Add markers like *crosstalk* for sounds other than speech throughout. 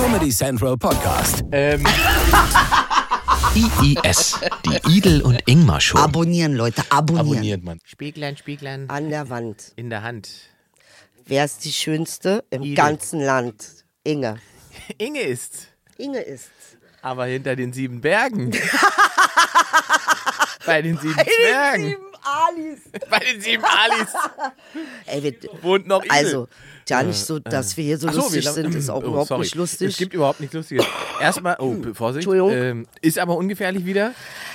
Comedy Central Podcast. Ähm, IIS, die Idel und Ingmar Show. Abonnieren, Leute, abonnieren. abonniert man. Spieglein, Spieglein An der Wand. in der Hand. Wer ist die schönste im Idel. ganzen Land? Inge. *laughs* Inge ist, Inge ist. aber hinter den sieben Bergen. *laughs* Bei den sieben Zwergen. Alis. Bei den sieben Alis Ey, wir, wohnt noch Idel. also, ja nicht so, dass wir hier so so, lustig wir- sind, ist auch Oh, überhaupt sorry. nicht lustig. Es gibt überhaupt nichts Lustiges. Erstmal, oh, Vorsicht. Entschuldigung. Ähm, ist aber ungefährlich wieder.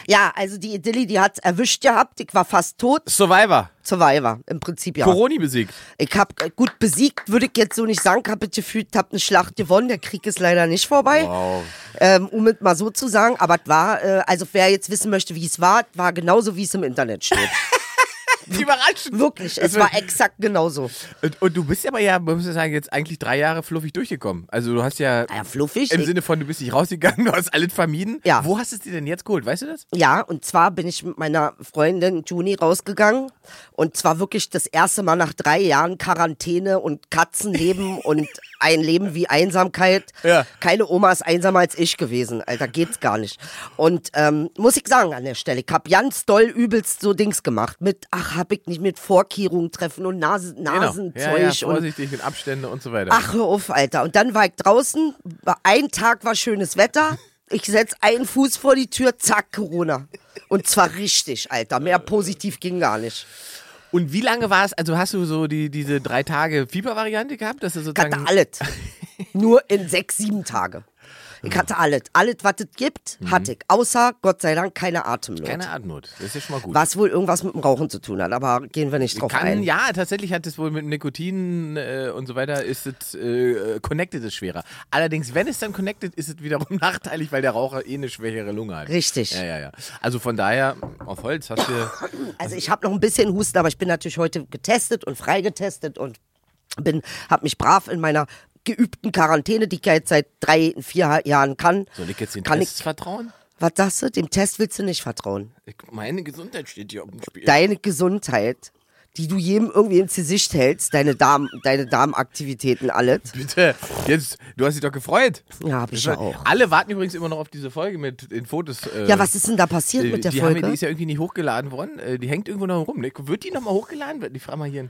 ja, also die Idilli, die hat's erwischt gehabt. Ich war fast tot. Survivor. Survivor, im Prinzip ja. Coroni besiegt. Ich hab äh, gut besiegt, würde ich jetzt so nicht sagen. Ich habe gefühlt, hab eine Schlacht gewonnen. Der Krieg ist leider nicht vorbei. Wow. Ähm, um es mal so zu sagen. Aber es war, äh, also wer jetzt wissen möchte, wie es war, war genauso, wie es im Internet steht. *laughs* Überraschend. Wirklich, es war exakt genauso. Und, und du bist aber ja, man muss ja sagen, jetzt eigentlich drei Jahre fluffig durchgekommen. Also du hast ja Ja, fluffig. im Ich- Sinne von, du bist nicht rausgegangen, *laughs* du hast alles vermieden. Ja. Wo hast du es dir denn jetzt geholt? Weißt du das? Ja, und zwar bin ich mit meiner Freundin Juni rausgegangen. Und zwar wirklich das erste Mal nach drei Jahren Quarantäne und Katzenleben *laughs* und ein Leben wie Einsamkeit. Ja. Keine Oma ist einsamer als ich gewesen. Alter, geht's gar nicht. Und ähm, muss ich sagen an der Stelle, ich hab ganz doll übelst so Dings gemacht. Mit, ach, hab ich nicht mit Vorkehrungen treffen und Nase, Nasenzeug Genau. Ja, ja, und vorsichtig mit Abstände und so weiter. Ach, hör auf, Alter. Und dann war ich draußen, ein Tag war schönes Wetter. Ich setz einen Fuß vor die Tür, zack, Corona. Und zwar richtig, Alter. Mehr positiv ging gar nicht. Und wie lange war es, also hast du so die, diese drei Tage Fiebervariante gehabt? Dass du Ich sozusagen hatte alles. *laughs* Nur in sechs, sieben Tage. Ich hatte alles. Alles, was es gibt, hatte ich. Außer, Gott sei Dank, keine Atemnot. Mhm. keine Atemnot. Das ist ja schon mal gut. Was wohl irgendwas mit dem Rauchen zu tun hat, aber gehen wir nicht drauf Kann, ein. ja, tatsächlich hat es wohl mit Nikotin äh, und so weiter, ist es, äh, connected ist schwerer. Allerdings, wenn es dann connected, ist es wiederum *laughs* nachteilig, weil der Raucher eh eine schwächere Lunge hat. Richtig. Ja, ja, ja. Also von daher, auf Holz hast du, *coughs* Also ich habe noch ein bisschen Husten, aber ich bin natürlich heute getestet und freigetestet und bin, habe mich brav in meiner geübten Quarantäne, die ich ja jetzt seit drei, vier Jahren kann. soll ich jetzt den kann Tests ich, vertrauen? Was sagst du? Dem Test willst du nicht vertrauen. Ich, meine Gesundheit steht hier auf dem Spiel. Deine Gesundheit, die du jedem irgendwie ins Gesicht hältst, deine Darm, deine Darmaktivitäten, alles. Bitte, jetzt, du hast dich doch gefreut. Ja, hab ich ja auch. Alle warten übrigens immer noch auf diese Folge mit den Fotos. Äh, Ja, was ist denn da passiert äh, mit der die, haben, Folge? die ist ja irgendwie nicht hochgeladen worden. Äh, Die hängt irgendwo noch rum. ne? Wird die nochmal hochgeladen? Die frage mal hier.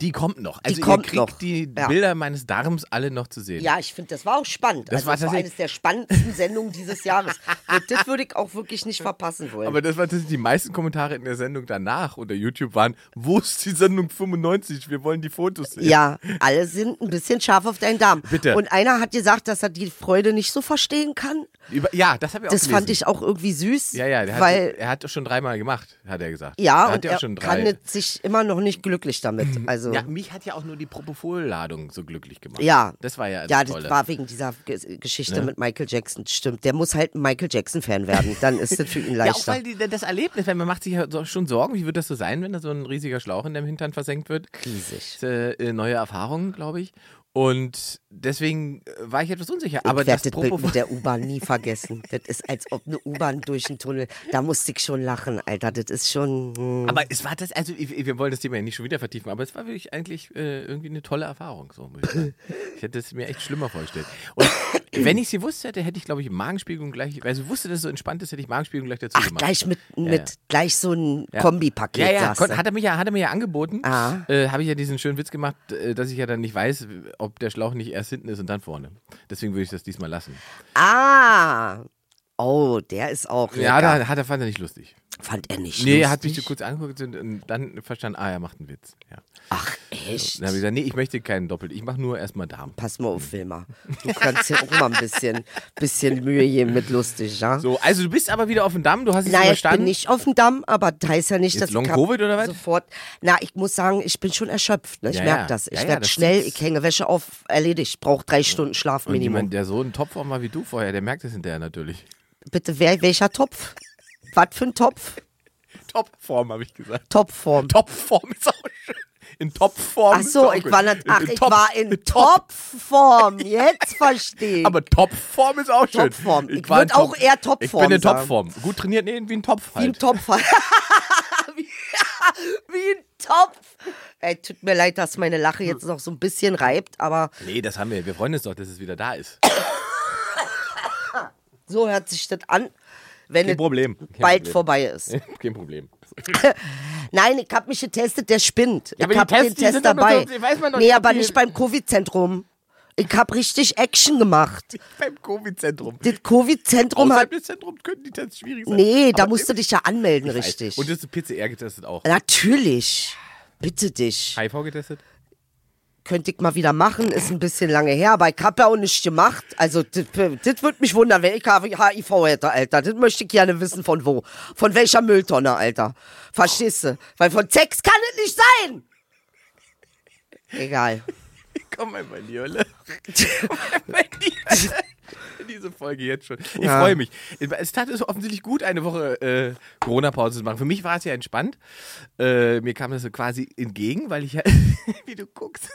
Die kommt noch. Also kommt ihr kriegt noch. die Ja. Bilder meines Darms alle noch zu sehen. Ja, ich finde, das war auch spannend. Das also, war das war eines der spannendsten *laughs* Sendungen dieses Jahres. Und das würde ich auch wirklich nicht verpassen wollen. Aber das waren tatsächlich die meisten Kommentare in der Sendung danach unter YouTube waren, wo ist die Sendung 95? Wir wollen die Fotos sehen. Ja, alle sind ein bisschen scharf auf deinen Darm. Bitte. Und einer hat gesagt, dass er die Freude nicht so verstehen kann. Ja, das habe ich auch Das gelesen. fand ich auch irgendwie süß. Ja, ja, der weil, hat, er hat das schon dreimal gemacht, hat er gesagt. ja, er hat und er schon kann sich immer noch nicht glücklich damit. *clears throat* Also, Ja, ja, mich hat ja auch nur die Propofol-Ladung so glücklich gemacht. ja. Das war ja das Ja, Tolle. das war wegen dieser Ge Geschichte Ne? mit Michael Jackson. Stimmt, der muss halt ein Michael Jackson-Fan werden. Dann ist das für ihn *laughs* Ja, auch leichter. weil die, das Erlebnis, weil man macht sich ja schon Sorgen, wie wird das so sein, wenn da so ein riesiger Schlauch in deinem Hintern versenkt wird. Riesig. Das ist, äh, neue Erfahrung, glaube ich. Und deswegen äh, war ich etwas unsicher. Aber ich werde das das Bild mit der U-Bahn nie vergessen. Das ist, als ob eine U-Bahn durch den Tunnel. Da musste ich schon lachen, Alter. Das ist schon. hm. Aber es war das, also wir wollen das Thema ja nicht schon wieder vertiefen, aber es war wirklich eigentlich äh, irgendwie eine tolle Erfahrung. So, ich, ich hätte es mir echt schlimmer vorgestellt. Und wenn ich sie wusste hätte, hätte ich, glaube ich, Magenspiegelung gleich, weil ich wusste, dass es so entspannt ist, hätte ich Magenspiegelung gleich dazu Ach, gemacht. gleich mit, Ja, mit ja. gleich so ein Ja. Kombipaket. Ja, ja, hat er, mich ja, hat er mir ja angeboten. Ah. Äh, Habe ich ja diesen schönen Witz gemacht, äh, dass ich ja dann nicht weiß, ob der Schlauch nicht erst hinten ist und dann vorne. Deswegen würde ich das diesmal lassen. Ah. Oh, der ist auch Ja, lecker. da hat er, fand er nicht lustig. Fand er nicht Nee, er lustig? hat mich so kurz angeguckt und, und dann verstanden, ah, er macht einen Witz. Ja. Ach, echt? Dann habe ich gesagt, nee, ich möchte keinen doppelt, ich mache nur erstmal Darm. Pass mal auf, Wilma. Du kannst ja auch mal ein bisschen, bisschen Mühe geben mit lustig, ja? So, also du bist aber wieder auf dem Damm, du hast es Naja, ich überstanden. bin nicht auf dem Damm, aber da heißt ja nicht, Jetzt dass Long ich hab Covid oder was? sofort. Na, ich muss sagen, ich bin schon erschöpft. Ne? Ich Ja, merke ja. das. Ich Ja, werde schnell, ich hänge Wäsche auf, erledigt. Ich brauche drei Stunden Schlaf und Minimum. jemand, der so einen Topform war wie du vorher, der merkt es hinterher natürlich. Bitte, wer, welcher Topf? Was für ein Topf? Topform, habe ich gesagt. Topform. Topform ist auch schön. In Topform. Ach so, ich war nicht, In- ach, in ich Top- war in in Top. Topform. Jetzt verstehe ich. Aber Topform ist auch schön. Topform. Ich war würd in auch eher Ich Topform bin in sagen. Topform. Gut trainiert, nee, wie ein Topf Wie ein halt. Topf. *laughs* *laughs* Wie ein Topf. Ey, tut mir leid, dass meine Lache jetzt noch so ein bisschen reibt, aber Nee, das haben wir. Wir freuen uns doch, dass es wieder da ist. so hört sich das an, wenn Kein es Problem. Kein bald Problem. vorbei ist. *laughs* Kein Problem. *laughs* Nein, ich hab mich getestet, der spinnt. Ja, ich die hab den Test dabei. so- weiß man doch nee, aber nicht beim Covid-Zentrum. Ich hab richtig Action gemacht. *laughs* Beim Covid-Zentrum. Das Covid-Zentrum hat. des Zentrums könnten die Tests schwierig sein. Nee, da Aber musst du dich ja anmelden, richtig. Und das ist PCR getestet auch. Natürlich. Bitte dich. HIV getestet? Könnte ich mal wieder machen, ist ein bisschen lange her, aber ich hab ja auch nichts gemacht. Also, das würde mich wundern, wenn ich HIV hätte, Alter. Das möchte ich gerne wissen, von wo. Von welcher Mülltonne, Alter. Verstehst du? Weil von Sex kann es nicht sein. Egal. *laughs* Komm mal in die Hölle. Komm mal in die Hölle. *laughs* Diese Folge jetzt schon. Ich Ja. freue mich. Es tat es offensichtlich gut, eine Woche äh, Corona-Pause zu machen. Für mich war es ja entspannt. Äh, mir kam das so quasi entgegen, weil ich ja, *laughs* wie du guckst.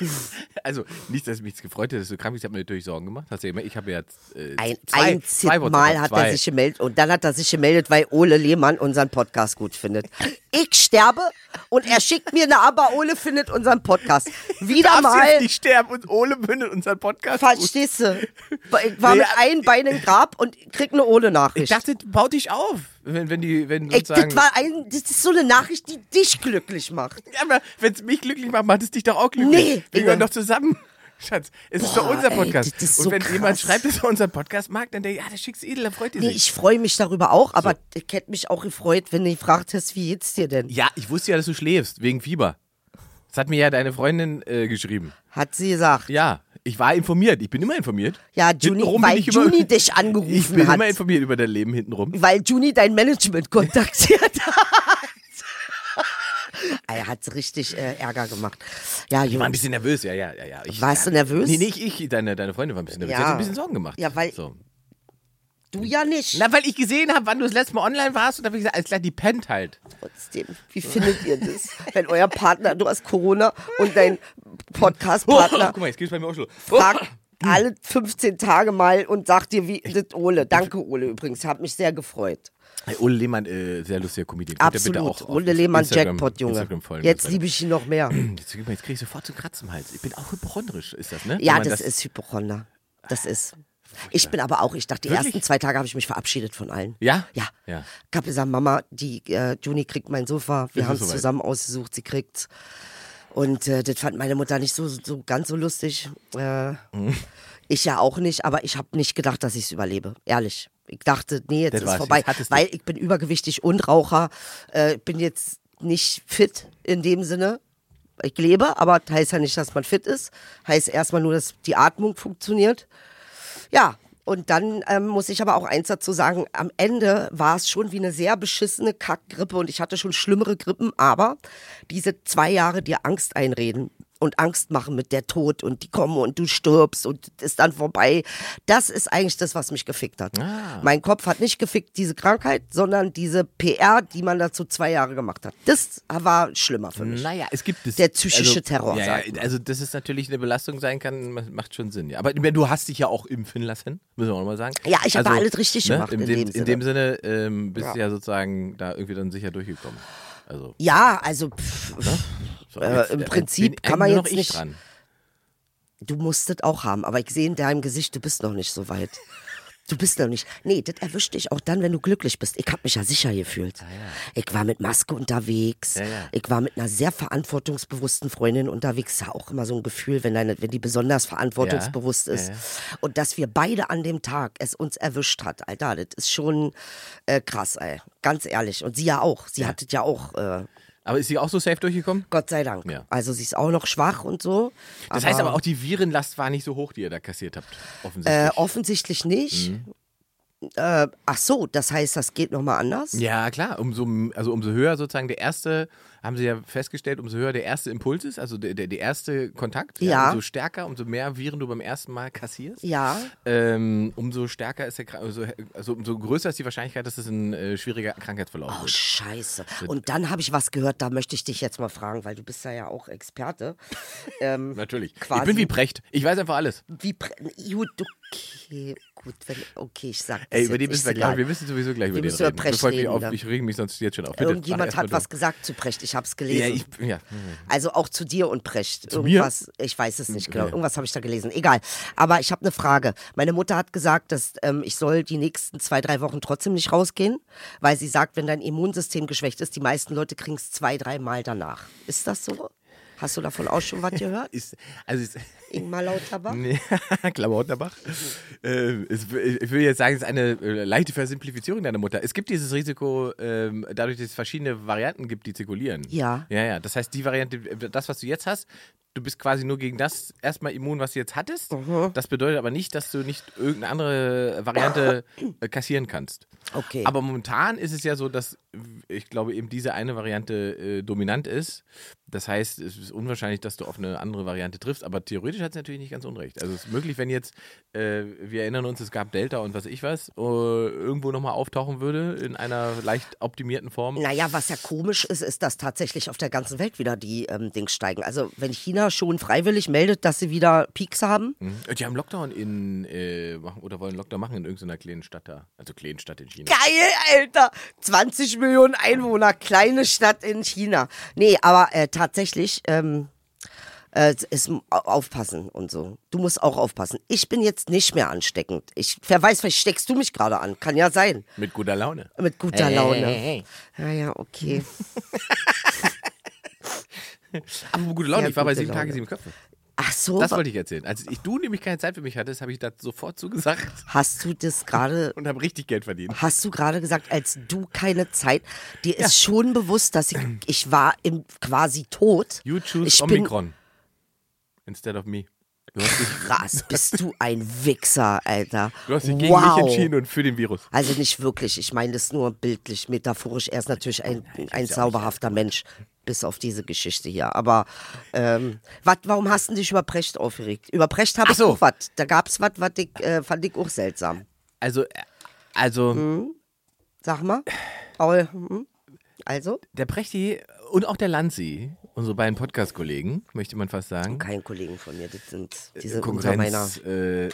*laughs* also, nicht, dass mich gefreut hat, dass du krank bist. Ich habe mir natürlich Sorgen gemacht. Hast du ja gemerkt, ich habe ja jetzt, äh, Ein zwei, zwei Mal hat zwei. er sich gemeldet und dann hat er sich gemeldet, weil Ole Lehmann unseren Podcast gut findet. Ich sterbe und er schickt mir eine Aber Ole findet unseren Podcast. Wieder mal. jetzt nicht sterben und Ole bündet unseren Podcast. gut. Verstehst du? Ich war Nee, mit einem Bein im Grab und krieg eine ohne Ich Nachricht. dachte, bau dich auf, wenn, wenn die, wenn Ey, sozusagen. das, war ein, das ist so eine Nachricht, die dich glücklich macht. Ja, aber wenn es mich glücklich macht, macht es dich doch auch glücklich. Nee, Wir gehören doch zusammen. *laughs* Schatz, es ist doch Boah, unser ey, Podcast. das ist Und so wenn jemand krass. schreibt, dass er unseren Podcast mag, dann denkt er, ja, das schick's edel, dann freut ihr Nee, sich. ich freue mich darüber auch, aber ich hätte mich auch gefreut, wenn du gefragt hast, wie geht's dir denn? ja, ich wusste ja, dass du schläfst, wegen Fieber. Das hat mir ja deine Freundin äh, geschrieben. Hat sie gesagt. Ja, ich war informiert. Ich bin immer informiert. Ja, Juni, weil ich Juni dich Ich angerufen bin hat. immer informiert über dein Leben hintenrum. weil Juni dein Management kontaktiert hat. *laughs* er hat richtig äh, Ärger gemacht. Ja, Ich war ein bisschen nervös, ja, ja, ja. Ich, Warst du ja, nervös? Nee, nicht ich, deine, deine Freundin war ein bisschen nervös. Ja. Sie hat ein bisschen Sorgen gemacht. Ja, weil- So. Du ja nicht. Na, weil ich gesehen habe, wann du das letzte Mal online warst und da habe ich gesagt, alles klar, die pennt halt. Trotzdem, wie findet ihr das, *laughs* wenn euer Partner, du hast Corona und dein Podcast-Partner *laughs* Guck mal, jetzt geht's bei mir auch schon. fragt alle 15 Tage mal und sagt dir, wie das Ole. Danke, Ole, übrigens. Hat mich sehr gefreut. Hey, Ole Lehmann, äh, sehr lustiger Comedian. Absolut. Ole Lehmann, Instagram- Jackpot, Junge. Jetzt liebe ich ihn noch mehr. *clears throat* Jetzt, jetzt kriege ich sofort zu Kratzen im Hals. Ich bin auch hypochondrisch, ist das, ne? Ja, man das, ist Hypochonder. Das ist. Ich bin aber auch, ich dachte, die Wirklich? ersten zwei Tage habe ich mich verabschiedet von allen. Ja? Ja. Ja. Ich habe gesagt, Mama, die äh, Juni kriegt mein Sofa. Wir haben es zusammen ausgesucht, sie kriegt's. Und äh, das fand meine Mutter nicht so, so ganz so lustig. Äh, Mhm. Ich ja auch nicht, aber ich habe nicht gedacht, dass ich es überlebe. Ehrlich. Ich dachte, nee, jetzt Das ist vorbei. jetzt. Weil ich bin übergewichtig und Raucher. Äh, bin jetzt nicht fit in dem Sinne. Ich lebe, aber das heißt ja nicht, dass man fit ist. Heißt erstmal nur, dass die Atmung funktioniert. Ja, und dann ähm, muss ich aber auch eins dazu sagen, am Ende war es schon wie eine sehr beschissene Kackgrippe und ich hatte schon schlimmere Grippen, aber diese zwei Jahre dir Angst einreden und Angst machen mit der Tod und die kommen und du stirbst und ist dann vorbei, das ist eigentlich das, was mich gefickt hat. Ah. Mein Kopf hat nicht gefickt diese Krankheit, sondern diese PR, die man dazu zwei Jahre gemacht hat. Das war schlimmer für mich. Naja, es gibt es. Der psychische also, Terror, Ja, ja, also, dass es natürlich eine Belastung sein kann, ma- macht schon Sinn. Ja. Aber du hast dich ja auch impfen lassen, müssen wir auch nochmal sagen. Ja, ich habe Also, alles richtig ne, gemacht in, in dem, dem in Sinne. dem Sinne ähm, bist du ja sozusagen da irgendwie dann sicher durchgekommen. Also, Ja, also pff, so, Äh, jetzt, im äh, Prinzip bin kann man jetzt nicht- Dran. Du musst das auch haben, aber ich sehe in deinem Gesicht, du bist noch nicht so weit. Du bist noch nicht. Nee, das erwischt dich auch dann, wenn du glücklich bist. Ich habe mich ja sicher gefühlt. Ich war mit Maske unterwegs. Ja, ja. Ich war mit einer sehr verantwortungsbewussten Freundin unterwegs. Ist ja auch immer so ein Gefühl, wenn, deine, wenn die besonders verantwortungsbewusst Ja, ist. ja, ja. Und dass wir beide an dem Tag es uns erwischt hat, Alter, das ist schon äh, krass, ey. Ganz ehrlich. Und sie ja auch. Sie hatte ja auch, äh, Aber ist sie auch so safe durchgekommen? Gott sei Dank. Ja. Also sie ist auch noch schwach und so. Das heißt aber auch, die Virenlast war nicht so hoch, die ihr da kassiert habt. Offensichtlich. Äh, offensichtlich nicht. Mhm. Äh, ach so, das heißt, das geht nochmal anders? Ja, klar. Umso, also umso höher sozusagen der erste, haben sie ja festgestellt, umso höher der erste Impuls ist, also der, der, der erste Kontakt, Ja. umso stärker, umso mehr Viren du beim ersten Mal kassierst. Ja. Ähm, umso stärker ist der, also, also umso größer ist die Wahrscheinlichkeit, dass es ein äh, schwieriger Krankheitsverlauf Oh, wird. scheiße. Und dann habe ich was gehört, da möchte ich dich jetzt mal fragen, weil du bist da ja auch Experte. *laughs* Ähm, Natürlich. Quasi. Ich bin wie Precht. Ich weiß einfach alles. wie Pre gut, okay, gut, wenn, okay, ich sag das Ey, über nicht müssen wir gleich, wir müssen sowieso gleich über den reden. Bevor ich, auf, ich rege mich sonst jetzt schon auf. Bitte, Irgendjemand hat was gesagt zu Precht, ich habe es Ja, gelesen. ich, ja. Also auch zu dir und Precht. Zu mir? Irgendwas, ich weiß es nicht genau. Irgendwas habe ich da gelesen. Egal. Aber ich habe eine Frage. Meine Mutter hat gesagt, dass ähm, ich soll die nächsten zwei, drei Wochen trotzdem nicht rausgehen, weil sie sagt, wenn dein Immunsystem geschwächt ist, die meisten Leute kriegen es zwei, drei Mal danach. Ist das so? Hast du davon auch schon was gehört? *laughs* Ist, also ist, Ingmar Lauterbach? *laughs* Nee, Klamotterbach. Äh, es, ich will jetzt sagen, es ist eine äh, leichte Versimplifizierung deiner Mutter. Es gibt dieses Risiko, ähm, dadurch, dass es verschiedene Varianten gibt, die zirkulieren. Ja. Ja, ja. Das heißt, die Variante, das, was du jetzt hast, du bist quasi nur gegen das erstmal immun, was du jetzt hattest. Mhm. Das bedeutet aber nicht, dass du nicht irgendeine andere Variante äh, kassieren kannst. Okay. Aber momentan ist es ja so, dass ich glaube eben diese eine Variante äh, dominant ist. Das heißt, es ist unwahrscheinlich, dass du auf eine andere Variante triffst, aber theoretisch hat es natürlich nicht ganz unrecht. Also es ist möglich, wenn jetzt, äh, wir erinnern uns, es gab Delta und was ich was, äh, irgendwo nochmal auftauchen würde in einer leicht optimierten Form. Naja, was ja komisch ist, ist, dass tatsächlich auf der ganzen Welt wieder die ähm, Dings steigen. Also wenn China schon freiwillig meldet, dass sie wieder Peaks haben, Mhm. Die haben Lockdown in, äh, oder wollen Lockdown machen in irgendeiner kleinen Stadt da. Also kleinen Stadt in China. Geil, Alter. 20 Millionen Einwohner, kleine Stadt in China. Nee, aber äh, tatsächlich ähm, äh, ist au- aufpassen und so. Du musst auch aufpassen. Ich bin jetzt nicht mehr ansteckend. Ich, wer weiß, vielleicht steckst du mich gerade an. Kann ja sein. Mit guter Laune. Mit guter Hey, Laune. hey, hey. Ja, ja, okay. *laughs* *laughs* Aber gute Laune, ich war bei sieben Tage, sieben Köpfe. Ach so. Das wollte ich erzählen. Als ich, du nämlich keine Zeit für mich hattest, habe ich das sofort zugesagt Hast du das gerade *laughs* und habe richtig Geld verdient. Hast du gerade gesagt, als du keine Zeit, dir ist schon bewusst, dass ich, ich war im quasi tot. You choose ich bin Omicron instead of me. Du hast dich, krass, bist du ein Wichser, Alter. du hast dich gegen wow. mich entschieden und für den Virus. Also nicht wirklich, ich meine das nur bildlich, metaphorisch. Er ist natürlich ein, ein zauberhafter Mensch, bis auf diese Geschichte hier. Aber ähm, wat, warum hast du dich über Precht aufgeregt? Über Precht habe ich so. auch was. Da gab es was, was ich, äh, fand ich auch seltsam. Also, äh, also Hm? Sag mal, Paul, hm? also? der Prechti und auch der Lanzi, unsere beiden Podcast-Kollegen, möchte man fast sagen. Kein Kollegen von mir, das sind, die sind unter meiner, äh,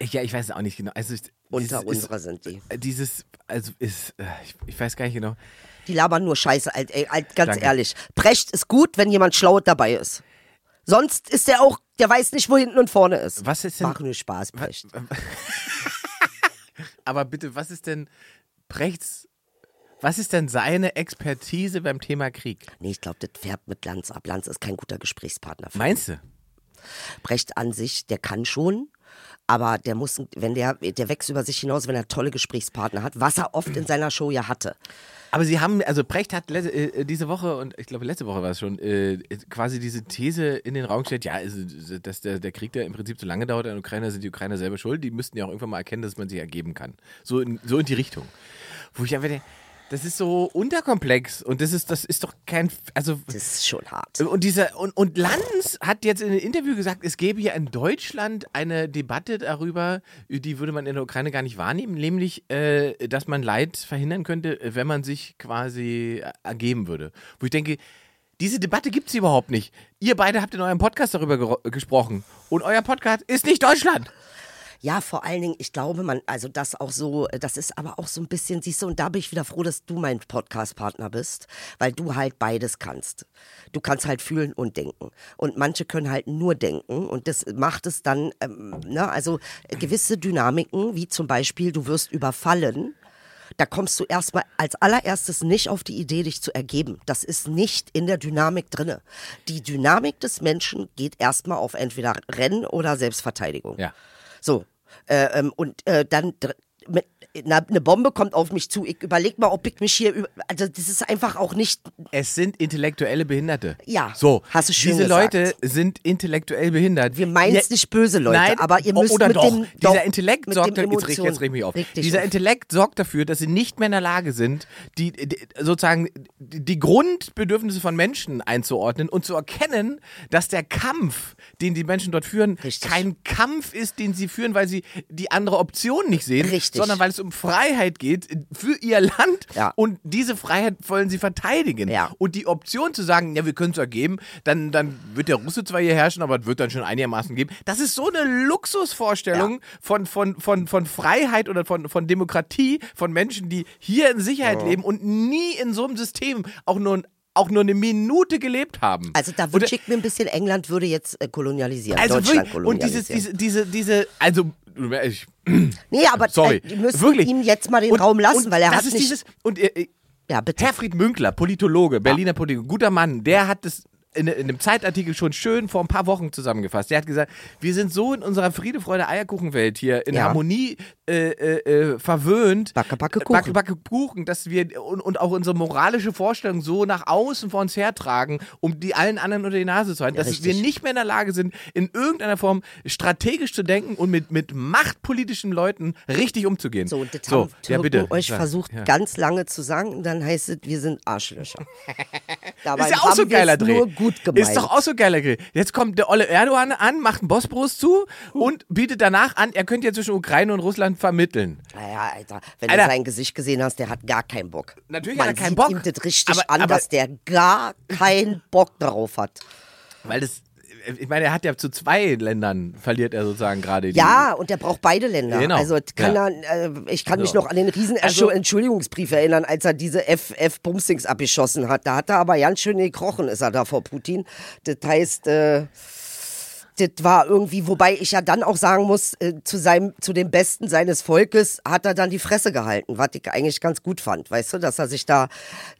ja, ich weiß es auch nicht genau. Also, unter dieses unserer sind die. Ist, dieses, also ist, äh, ich, ich weiß gar nicht genau. Die labern nur Scheiße, alt, ey, alt, ganz Danke. ehrlich. Precht ist gut, wenn jemand schlau dabei ist. Sonst ist der auch, der weiß nicht, wo hinten und vorne ist. Was ist denn- Mach nur Spaß, Precht. *laughs* Aber bitte, was ist denn Prechts, was ist denn seine Expertise beim Thema Krieg? Nee, ich glaube, das färbt mit Lanz ab. Lanz ist kein guter Gesprächspartner. Für Meinst du? Brecht an sich, der kann schon, aber der muss, wenn der, der wächst über sich hinaus, wenn er tolle Gesprächspartner hat, was er oft in seiner Show ja hatte. Aber sie haben, also Precht hat le- äh, diese Woche und ich glaube letzte Woche war es schon, äh, quasi diese These in den Raum gestellt, ja, also, dass der, der Krieg, der im Prinzip so lange dauert in der Ukraine, sind die Ukrainer selber schuld. Die müssten ja auch irgendwann mal erkennen, dass man sich ergeben kann. So in, so in die Richtung. Wo ich einfach denke, das ist so unterkomplex und das ist, das ist doch kein, also Das ist schon hart. und dieser und, und Lanz hat jetzt in einem Interview gesagt, es gäbe hier in Deutschland eine Debatte darüber, die würde man in der Ukraine gar nicht wahrnehmen, nämlich, äh, dass man Leid verhindern könnte, wenn man sich quasi ergeben würde. Wo ich denke, diese Debatte gibt es überhaupt nicht. Ihr beide habt in eurem Podcast darüber gesprochen und euer Podcast ist nicht Deutschland. Ja, vor allen Dingen, ich glaube, man, also das auch so, das ist aber auch so ein bisschen, siehst du, und da bin ich wieder froh, dass du mein Podcast-Partner bist, weil du halt beides kannst. Du kannst halt fühlen und denken. Und manche können halt nur denken und das macht es dann, ähm, ne, also gewisse Dynamiken, wie zum Beispiel, du wirst überfallen. Da kommst du erstmal als allererstes nicht auf die Idee, dich zu ergeben. Das ist nicht in der Dynamik drinne. Die Dynamik des Menschen geht erstmal auf entweder Rennen oder Selbstverteidigung. Ja. So. Äh, ähm, und äh, dann mit, na, eine Bombe kommt auf mich zu. Ich überleg mal, ob ich mich hier also das ist einfach auch nicht, Es sind intellektuelle Behinderte. Ja, So. hast du schön Diese gesagt. Leute sind intellektuell behindert. wir meinen es nicht böse Leute, Nein, aber ihr müsst oder mit doch. dem, Dieser doch, Intellekt sorgt dem jetzt jetzt reg mich auf. Dieser auf. Intellekt sorgt dafür, dass sie nicht mehr in der Lage sind, die, die sozusagen die Grundbedürfnisse von Menschen einzuordnen und zu erkennen, dass der Kampf, den die Menschen dort führen, Richtig. kein Kampf ist, den sie führen, weil sie die andere Option nicht sehen, Richtig. sondern weil es um Freiheit geht für ihr Land Ja. und diese Freiheit wollen sie verteidigen. Ja. Und die Option zu sagen, ja, wir können es ergeben, dann, dann wird der Russe zwar hier herrschen, aber es wird dann schon einigermaßen geben. Das ist so eine Luxusvorstellung von, von, von, von Freiheit oder von, von Demokratie, von Menschen, die hier in Sicherheit leben und nie in so einem System auch nur, auch nur eine Minute gelebt haben. Also da wünsche ich mir ein bisschen, England würde jetzt äh, kolonialisieren, also Deutschland wirklich, und dieses, diese, diese, diese, also, ich, *clears throat* nee, aber sorry, äh, die müssen wirklich. ihm jetzt mal den Und- Raum lassen, weil er das hat ist nicht... dieses, und äh, ja, bitte. Herfried Münkler, Politologe, Berliner Politologe, guter Mann, der hat das in, in einem Zeitartikel schon schön vor ein paar Wochen zusammengefasst. Der hat gesagt, wir sind so in unserer Friede, Freude, Eierkuchenwelt hier in Ja. Harmonie äh, äh, äh, verwöhnt. Backe, backe, Kuchen. Backe, backe Kuchen, dass wir und, und auch unsere moralische Vorstellung so nach außen vor uns hertragen, um die allen anderen unter die Nase zu halten, dass richtig. wir nicht mehr in der Lage sind, in irgendeiner Form strategisch zu denken und mit, mit machtpolitischen Leuten richtig umzugehen. So, und das so haben ja, bitte. euch Sag. versucht Ja. ganz lange zu sagen dann heißt es, wir sind Arschlöcher. *laughs* Dabei Ist ja auch so wir geiler Dreh. nur gut gemeint. Ist doch auch so geiler Dreh. Jetzt kommt der Olle Erdogan an, macht einen Bosporus zu und bietet danach an, er könnte ja zwischen Ukraine und Russland vermitteln. Naja, Alter, wenn Alter. du sein Gesicht gesehen hast, der hat gar keinen Bock. Natürlich Man hat er keinen sieht Bock. ihm das richtig Aber- an, aber- dass der gar keinen Bock darauf hat. Weil das, ich meine, er hat ja zu zwei Ländern verliert er sozusagen gerade die. Ja, und der braucht beide Länder. Genau. Also kann Ja. er, äh, ich kann mich So. noch an den riesen Also- Entschuldigungsbrief erinnern, als er diese F-Bumstings abgeschossen hat. Da hat er aber ganz schön gekrochen, ist er da vor Putin. Das heißt, äh, das war irgendwie, wobei ich ja dann auch sagen muss, äh, zu seinem, zu dem Besten seines Volkes hat er dann die Fresse gehalten, was ich eigentlich ganz gut fand, weißt du, dass er sich da,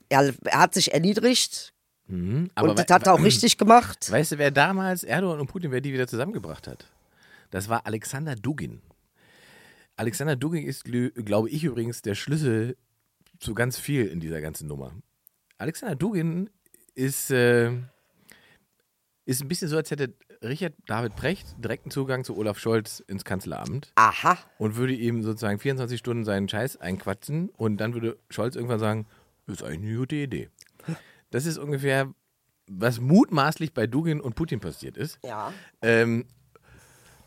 er, er hat sich erniedrigt aber und das hat er auch richtig gemacht. Weißt du, wer damals Erdogan und Putin, wer die wieder zusammengebracht hat? Das war Alexander Dugin. Alexander Dugin ist, glaube ich übrigens, der Schlüssel zu ganz viel in dieser ganzen Nummer. Alexander Dugin ist, äh, ist ein bisschen so, als hätte Richard David Precht direkten Zugang zu Olaf Scholz ins Kanzleramt Aha. und würde ihm sozusagen 24 Stunden seinen Scheiß einquatschen und dann würde Scholz irgendwann sagen, ist eigentlich eine gute Idee. Das ist ungefähr, was mutmaßlich bei Dugin und Putin passiert ist. Ja. Ähm,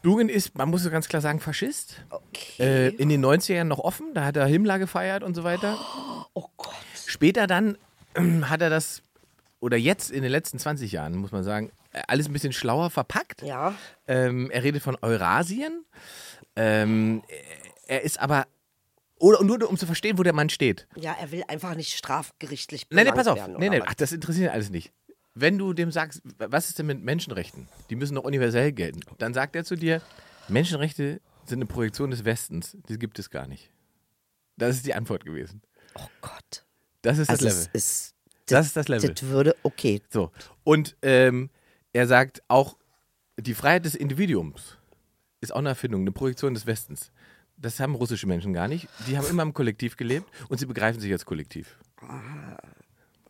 Dugin ist, man muss so ganz klar sagen, Faschist. Okay. Äh, in den 90ern noch offen, da hat er Himmler gefeiert und so weiter. *gasps* oh Gott. Später dann ähm, hat er das, oder jetzt in den letzten 20 Jahren, muss man sagen, alles ein bisschen schlauer verpackt. Ja. Ähm, er redet von Eurasien. Ähm, er ist aber, oder nur um zu verstehen, wo der Mann steht. Ja, er will einfach nicht strafgerichtlich Nein, nein, pass auf. werden, Nee, nee, ach, das interessiert ihn alles nicht. Wenn du dem sagst, was ist denn mit Menschenrechten? Die müssen doch universell gelten. Dann sagt er zu dir, Menschenrechte sind eine Projektion des Westens. Die gibt es gar nicht. Das ist die Antwort gewesen. Oh Gott. Das ist Also das Level. ist, Das ist das Level. Das würde, okay. So. Und ähm, er sagt auch, die Freiheit des Individuums ist auch eine Erfindung, eine Projektion des Westens. Das haben russische Menschen gar nicht. Die haben immer im Kollektiv gelebt und sie begreifen sich als Kollektiv.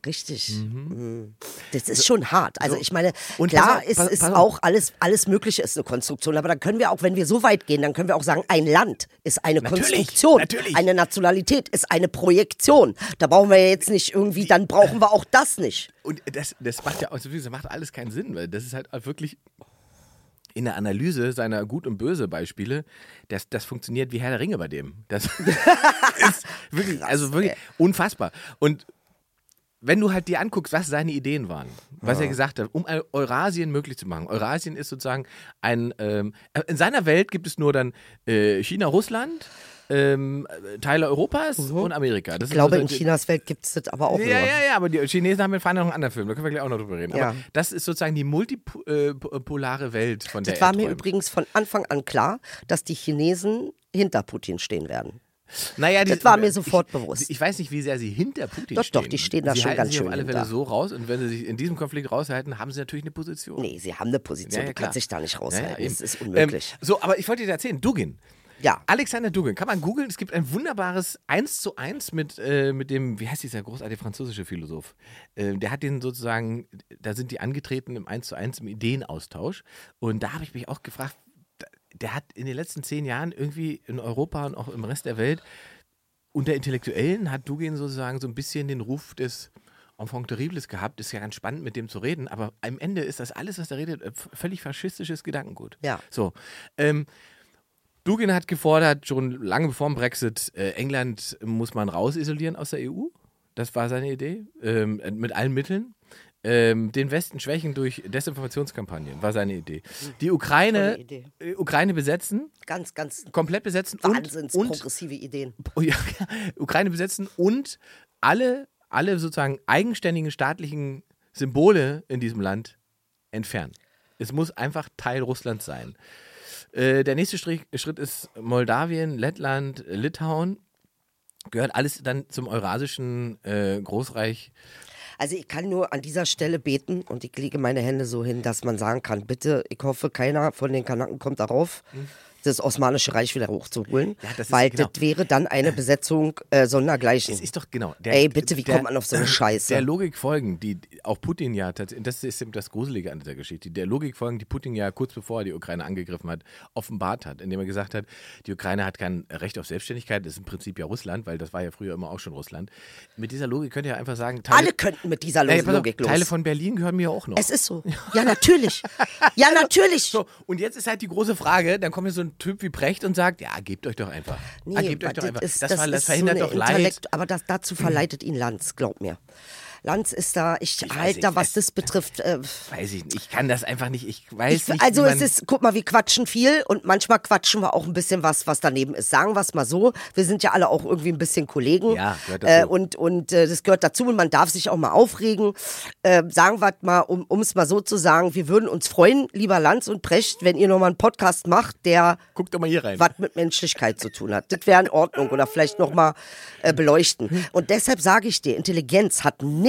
Richtig. Mhm. Das ist schon hart. Also ich meine, Und klar auf, ist, ist auch alles, alles Mögliche ist eine Konstruktion, aber dann können wir auch, wenn wir so weit gehen, dann können wir auch sagen, ein Land ist eine Natürlich, Konstruktion. natürlich. Eine Nationalität ist eine Projektion. Da brauchen wir ja jetzt nicht irgendwie, dann brauchen wir auch das nicht. Und das, das macht ja also, das macht alles keinen Sinn, weil das ist halt wirklich in der Analyse seiner Gut- und Böse-Beispiele, das, das funktioniert wie Herr der Ringe bei dem. Das *laughs* ist wirklich, also wirklich unfassbar. Und wenn du halt dir anguckst, was seine Ideen waren, was er gesagt hat, um Eurasien möglich zu machen. Eurasien ist sozusagen ein, ähm, in seiner Welt gibt es nur dann äh, China, Russland, ähm, Teile Europas und Amerika. Das Ich glaube, sind in so- Chinas Welt gibt es das aber auch ja, ja, ja, aber die Chinesen haben in Feinde noch einen anderen Film, da können wir gleich auch noch drüber reden. Ja. Aber das ist sozusagen die multipolare Welt, von der Das war mir übrigens von Anfang an klar, dass die Chinesen hinter Putin stehen werden. Naja, das war mir sofort bewusst. Ich, ich weiß nicht, wie sehr sie hinter Putin Doch, stehen. doch, die stehen da sie schon ganz schön auf alle Fälle hinter. so raus und wenn sie sich in diesem Konflikt raushalten, haben sie natürlich eine Position. Nee, sie haben eine Position, Ja, ja, du kannst dich da nicht Ja, raushalten. ja, das eben. ist unmöglich. Ähm, so, aber ich wollte dir erzählen, Dugin. Ja. Alexander Dugin, kann man googeln. Es gibt ein wunderbares 1 zu 1 mit, äh, mit dem, wie heißt dieser großartige französische Philosoph? Äh, der hat den sozusagen, da sind die angetreten im 1 zu 1 im Ideenaustausch. Und da habe ich mich auch gefragt, der hat in den letzten zehn Jahren irgendwie in Europa und auch im Rest der Welt unter Intellektuellen hat Dugin sozusagen so ein bisschen den Ruf des Enfant terribles gehabt. Ist ja ganz spannend, mit dem zu reden, aber am Ende ist das alles, was er redet, äh, völlig faschistisches Gedankengut. Ja. So. Ähm, Dugin hat gefordert, schon lange bevor dem Brexit, äh, England muss man rausisolieren aus der EU. Das war seine Idee. Ähm, mit allen Mitteln. Ähm, den Westen schwächen durch Desinformationskampagnen war seine Idee. Die Ukraine, Idee. äh, Ukraine besetzen, Ganz, ganz komplett besetzen und, wahnsinns und progressive Ideen. *laughs* oh ja, Ukraine besetzen und alle, alle sozusagen eigenständigen staatlichen Symbole in diesem Land entfernen. Es muss einfach Teil Russlands sein. Äh, der nächste Strich, Schritt ist Moldawien, Lettland, Litauen. Gehört alles dann zum eurasischen äh, Großreich. Also ich kann nur an dieser Stelle beten und ich lege meine Hände so hin, dass man sagen kann, bitte, ich hoffe, keiner von den Kanaken kommt darauf, das Osmanische Reich wieder hochzuholen. Ja, das ist- weil genau. das wäre dann eine Besetzung äh, sondergleichen. Es ist doch genau. Der, Ey, bitte, wie der- kommt man auf so eine *clears throat* Scheiße? Der Logik folgen, die auch Putin ja tatsächlich, das ist eben das Gruselige an dieser Geschichte, der Logik folgen, die Putin ja kurz bevor er die Ukraine angegriffen hat, offenbart hat, indem er gesagt hat, die Ukraine hat kein Recht auf Selbstständigkeit, das ist im Prinzip ja Russland, weil das war ja früher immer auch schon Russland. Mit dieser Logik könnt ihr einfach sagen, Teile, Alle könnten mit dieser pass auf, Logik los. Teile von Berlin gehören mir auch noch. es ist so. Ja, natürlich. Ja, natürlich. *laughs* so, und jetzt ist halt die große Frage, dann kommt hier so ein Typ wie Brecht und sagt, ja, gebt euch doch einfach. ah, gebt euch doch das einfach. ist- das, das ist verhindert so doch Leid. Intellekt- Aber das, dazu verleitet ihn Lanz, glaub mir. Lanz ist da, ich, weiß halt nicht, da, was das betrifft, äh, Weiß ich nicht, ich kann das einfach nicht, ich weiß Ich, nicht. also es ist, guck mal, wir quatschen viel und manchmal quatschen wir auch ein bisschen was, was daneben ist. Sagen wir es mal so, wir sind ja alle auch irgendwie ein bisschen Kollegen. Ja, gehört äh, dazu. Und, und äh, das gehört dazu und man darf sich auch mal aufregen. Äh, sagen wir mal, um es mal so zu sagen, wir würden uns freuen, lieber Lanz und Precht, wenn ihr nochmal einen Podcast macht, der Guckt doch mal hier rein. was mit Menschlichkeit zu tun hat. Das wäre in Ordnung oder vielleicht nochmal äh, beleuchten. *laughs* Und deshalb sage ich dir, Intelligenz hat nichts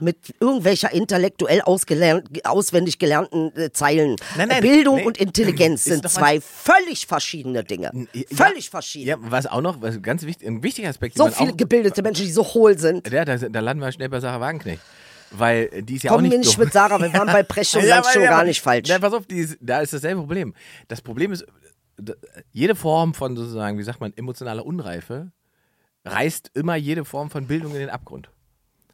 mit irgendwelcher intellektuell auswendig gelernten äh, Zeilen. Nein, nein, Bildung nee. und Intelligenz *clears throat* Ist sind zwei völlig verschiedene Dinge. Ja, Völlig verschieden. Ja, was auch noch, was ganz wichtig, ein wichtiger Aspekt, so viele auch, gebildete Menschen, die so hohl sind. Ja, da, da landen wir schnell bei Sarah Wagenknecht. Weil äh, die ist ja auch Kommen nicht wir nicht mit Sarah, wir waren bei Precht und *laughs* Ja, schon ja, gar nicht falsch. Na, pass auf, ist, da ist dasselbe Problem. Das Problem ist, jede Form von sozusagen, wie sagt man, emotionaler Unreife reißt immer jede Form von Bildung in den Abgrund.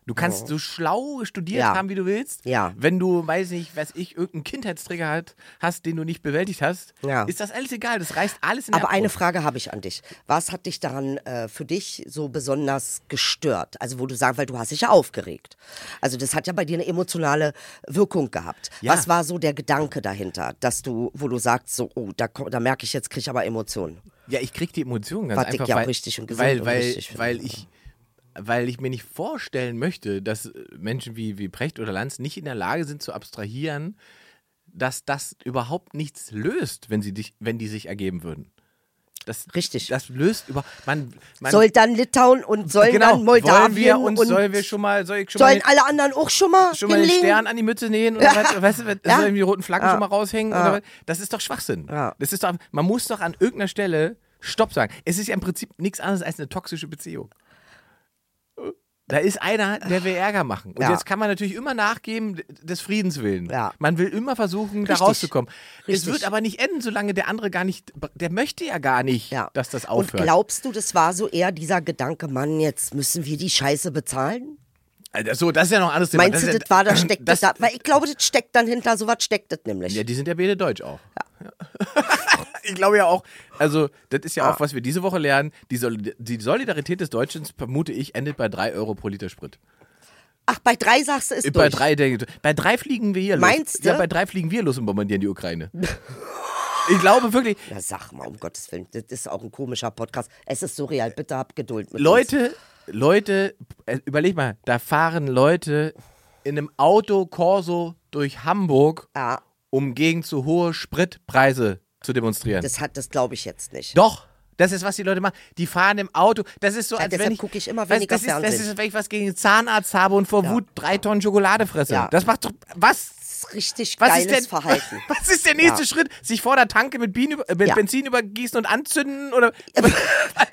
Du kannst so schlau studiert Ja. haben, wie du willst. Ja. Wenn du, weiß nicht, weiß ich, irgendeinen Kindheitstrigger hat, hast, den du nicht bewältigt hast, Ja. ist das alles egal. Das reißt alles in Aber eine. Frage habe ich an dich. Was hat dich daran äh, für dich so besonders gestört? Also wo du sagst, weil du hast dich ja aufgeregt. Also das hat ja bei dir eine emotionale Wirkung gehabt. Ja. Was war so der Gedanke dahinter, dass du, wo du sagst, so, oh, da, da merke ich jetzt, kriege ich aber Emotionen. Ja, ich krieg die Emotionen ganz Was ich einfach, ja auch weil, richtig und gesund weil, und weil, richtig weil ich weil ich mir nicht vorstellen möchte, dass äh, Menschen wie, wie Precht oder Lanz nicht in der Lage sind zu abstrahieren, dass das überhaupt nichts löst, wenn sie dich, wenn die sich ergeben würden. Das, Richtig. Das löst über. Man, man Soll dann Litauen und sollen genau, dann Moldawien wollen wir uns, und sollen wir schon mal, soll ich schon sollen mal, alle anderen auch schon mal schon mal den? Stern an die Mütze nähen oder was, weißt du, Ja. sollen die roten Flaggen Ja. schon mal raushängen oder was? Das ist doch Schwachsinn. Ja. Das ist doch, man muss doch an irgendeiner Stelle Stopp sagen. Es ist ja im Prinzip nichts anderes als eine toxische Beziehung. Da ist einer, der will Ärger machen. Und Ja. jetzt kann man natürlich immer nachgeben des Friedens willen. Ja. Man will immer versuchen, da Richtig. rauszukommen. Es Richtig. wird aber nicht enden, solange der andere gar nicht, der möchte ja gar nicht, Ja. dass das Und aufhört. glaubst du, das war so eher dieser Gedanke, Mann, jetzt müssen wir die Scheiße bezahlen? Also, so, das ist ja noch ein anderes Thema. Meinst du, ist ja- das war, da steckt das, das, da, weil ich glaube, das steckt dann hinter, sowas steckt das nämlich. Ja, die sind ja beide deutsch auch. Ja. *laughs* ich glaube ja auch, also das ist ja auch, was wir diese Woche lernen, die, Solid die Solidarität des Deutschen, vermute ich, endet bei 3 Euro pro Liter Sprit. Ach, bei drei sagst du, ist Bei durch. drei, denke ich, bei drei fliegen wir hier los. Meinst du? Ja, bei drei fliegen wir los und bombardieren die Ukraine. ich glaube wirklich, Na sag mal, um Gottes Willen, das ist auch ein komischer Podcast. Es ist surreal, bitte habt Geduld mit uns. Leute, Leute, äh, überleg mal, da fahren Leute in einem Auto Corso durch Hamburg, Ja, um gegen zu hohe Spritpreise zu demonstrieren. das hat, das glaube ich jetzt nicht. Doch, Das ist, was die Leute machen. Die fahren im Auto. Das ist so, Ja, als wenn ich. gucke ich immer weniger das ist, das Fernsehen. ist, wenn ich was gegen den Zahnarzt habe und vor Ja. Wut drei Tonnen Schokolade fresse. Ja. Das macht doch. Was? Das ist richtig Was geiles ist denn, Verhalten. *laughs* Was ist der nächste Ja. Schritt? Sich vor der Tanke mit, Bienen, über- mit Ja. Benzin übergießen und anzünden? Oder?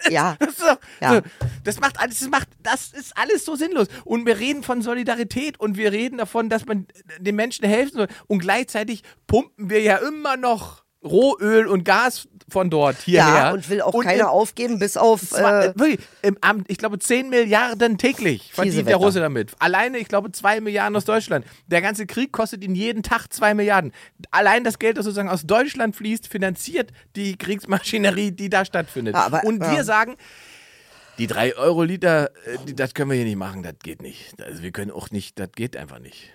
Ja. *laughs* Das, doch, Ja. so, das macht alles, das macht, das ist alles so sinnlos. Und wir reden von Solidarität und wir reden davon, dass man den Menschen helfen soll. Und gleichzeitig pumpen wir ja immer noch Rohöl und Gas von dort hierher. Ja, und will auch keiner im- aufgeben, bis auf. Zwei, Äh, wirklich, im, am- ich glaube, 10 Milliarden täglich verdient der. Russe damit. Alleine, ich glaube, 2 Milliarden aus Deutschland. Der ganze Krieg kostet ihn jeden Tag 2 Milliarden. Allein das Geld, das sozusagen aus Deutschland fließt, finanziert die Kriegsmaschinerie, die da stattfindet. Ja, aber- Und ja. wir sagen, die 3 Euro Liter, äh, das können wir hier nicht machen, das geht nicht. Also wir können auch nicht, das geht einfach nicht.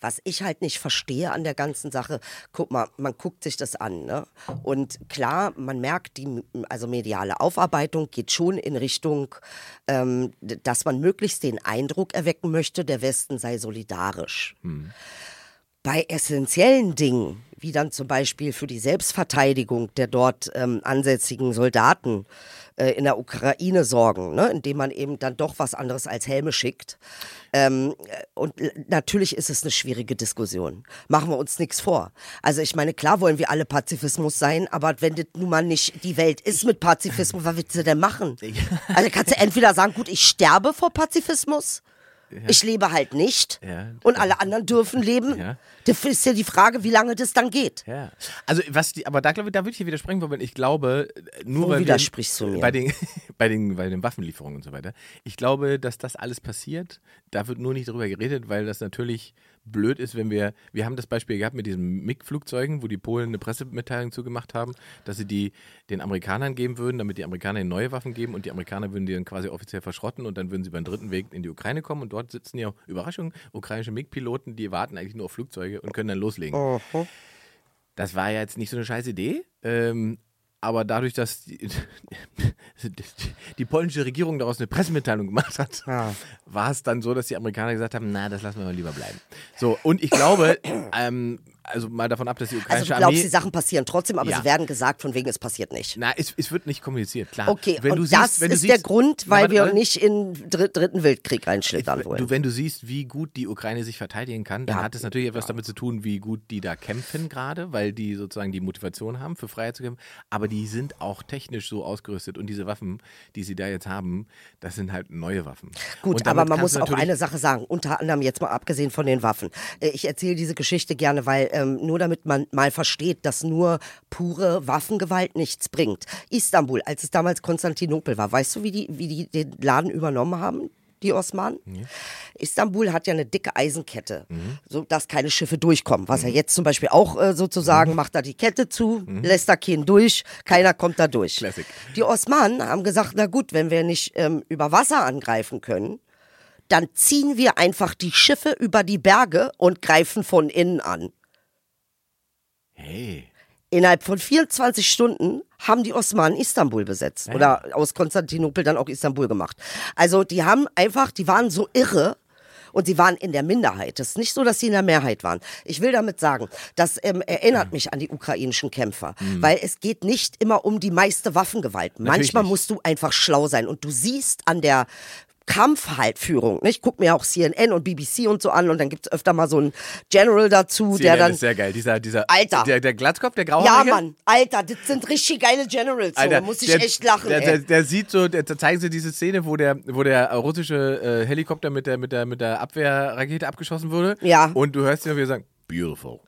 Was ich halt nicht verstehe an der ganzen Sache, guck mal, man guckt sich das an, ne? Und klar, man merkt, die also mediale Aufarbeitung geht schon in Richtung, ähm, dass man möglichst den Eindruck erwecken möchte, der Westen sei solidarisch. Bei essentiellen Dingen, wie dann zum Beispiel für die Selbstverteidigung der dort ähm, ansässigen Soldaten äh, in der Ukraine sorgen, ne? indem man eben dann doch was anderes als Helme schickt. Ähm, äh, und natürlich ist es eine schwierige Diskussion. Machen wir uns nichts vor. Also ich meine, klar wollen wir alle Pazifismus sein, aber wenn das nun mal nicht die Welt ist mit Pazifismus, was willst du denn machen? Also kannst du entweder sagen, gut, ich sterbe vor Pazifismus. Ich lebe halt nicht Ja. und alle anderen dürfen leben. Ja. Das ist ja die Frage, wie lange das dann geht. Ja. Also was die, aber da glaube ich, da würde ich hier widersprechen, weil ich glaube, äh, nur Wo weil widersprichst wir, du mir? bei den *laughs* bei den bei den Waffenlieferungen und so weiter. Ich glaube, dass das alles passiert. Da wird nur nicht drüber geredet, weil das natürlich blöd ist, wenn wir wir haben das Beispiel gehabt mit diesen MiG-Flugzeugen, wo die Polen eine Pressemitteilung zugemacht haben, dass sie die den Amerikanern geben würden, damit die Amerikaner ihnen neue Waffen geben und die Amerikaner würden die dann quasi offiziell verschrotten und dann würden sie beim dritten Weg in die Ukraine kommen und dort sitzen ja Überraschung ukrainische MiG-Piloten, die warten eigentlich nur auf Flugzeuge und können dann loslegen. Das war ja jetzt nicht so eine scheiß Idee. Ähm, aber dadurch, dass die, *laughs* die polnische Regierung daraus eine Pressemitteilung gemacht hat, Ja. war es dann so, dass die Amerikaner gesagt haben, na, das lassen wir mal lieber bleiben. So, und ich glaube, *coughs* ähm, also mal davon ab, dass die Also ukrainische du glaubst, Armee... die Sachen passieren trotzdem, aber Ja. sie werden gesagt, von wegen es passiert nicht. na, es, es wird nicht kommuniziert, klar. Okay, wenn und du siehst, das ist siehst, der Grund, weil wir nicht in dr dritten Weltkrieg reinschlittern wollen. Du, wenn du siehst, wie gut die Ukraine sich verteidigen kann, dann Ja. hat es natürlich etwas damit zu tun, wie gut die da kämpfen gerade, weil die sozusagen die Motivation haben, für Freiheit zu kämpfen. Aber die sind auch technisch so ausgerüstet und diese Waffen, die sie da jetzt haben, das sind halt neue Waffen. Gut, aber man muss auch eine Sache sagen, unter anderem jetzt mal abgesehen von den Waffen. Äh, Ich erzähle diese Geschichte gerne, weil ähm, nur damit man mal versteht, dass nur pure Waffengewalt nichts bringt. Istanbul, als es damals Konstantinopel war, weißt du, wie die, wie die den Laden übernommen haben? Die Osmanen? Istanbul hat ja eine dicke Eisenkette, Mhm. so dass keine Schiffe durchkommen. Was er jetzt zum Beispiel auch äh, sozusagen Mhm. macht, da die Kette zu, lässt da keinen durch, keiner kommt da durch. Classic. Die Osmanen haben gesagt, na gut, wenn wir nicht ähm, über Wasser angreifen können, dann ziehen wir einfach die Schiffe über die Berge und greifen von innen an. Hey. Innerhalb von 24 Stunden haben die Osmanen Istanbul besetzt oder aus Konstantinopel dann auch Istanbul gemacht. Also die haben einfach, die waren so irre und sie waren in der Minderheit. Es ist nicht so, dass sie in der Mehrheit waren. Ich will damit sagen, das ähm, erinnert mich an die ukrainischen Kämpfer, weil es geht nicht immer um die meiste Waffengewalt. Manchmal nicht. musst du einfach schlau sein und du siehst an der Kampfhaltführung. Ne? Ich gucke mir auch CNN und BBC und so an und dann gibt es öfter mal so einen General dazu, der CNN dann ist sehr geil. Dieser, dieser, Alter. Der, der Glatzkopf, der ja, Grauhaarige. Mann, Alter, das sind richtig geile Generals. So. Alter, da muss ich der, echt lachen, der, der, der sieht so, der, da zeigen sie diese Szene, wo der, wo der russische äh, Helikopter mit der, mit der, mit der Abwehrrakete abgeschossen wurde. Ja. Und du hörst ihn wieder sagen, beautiful.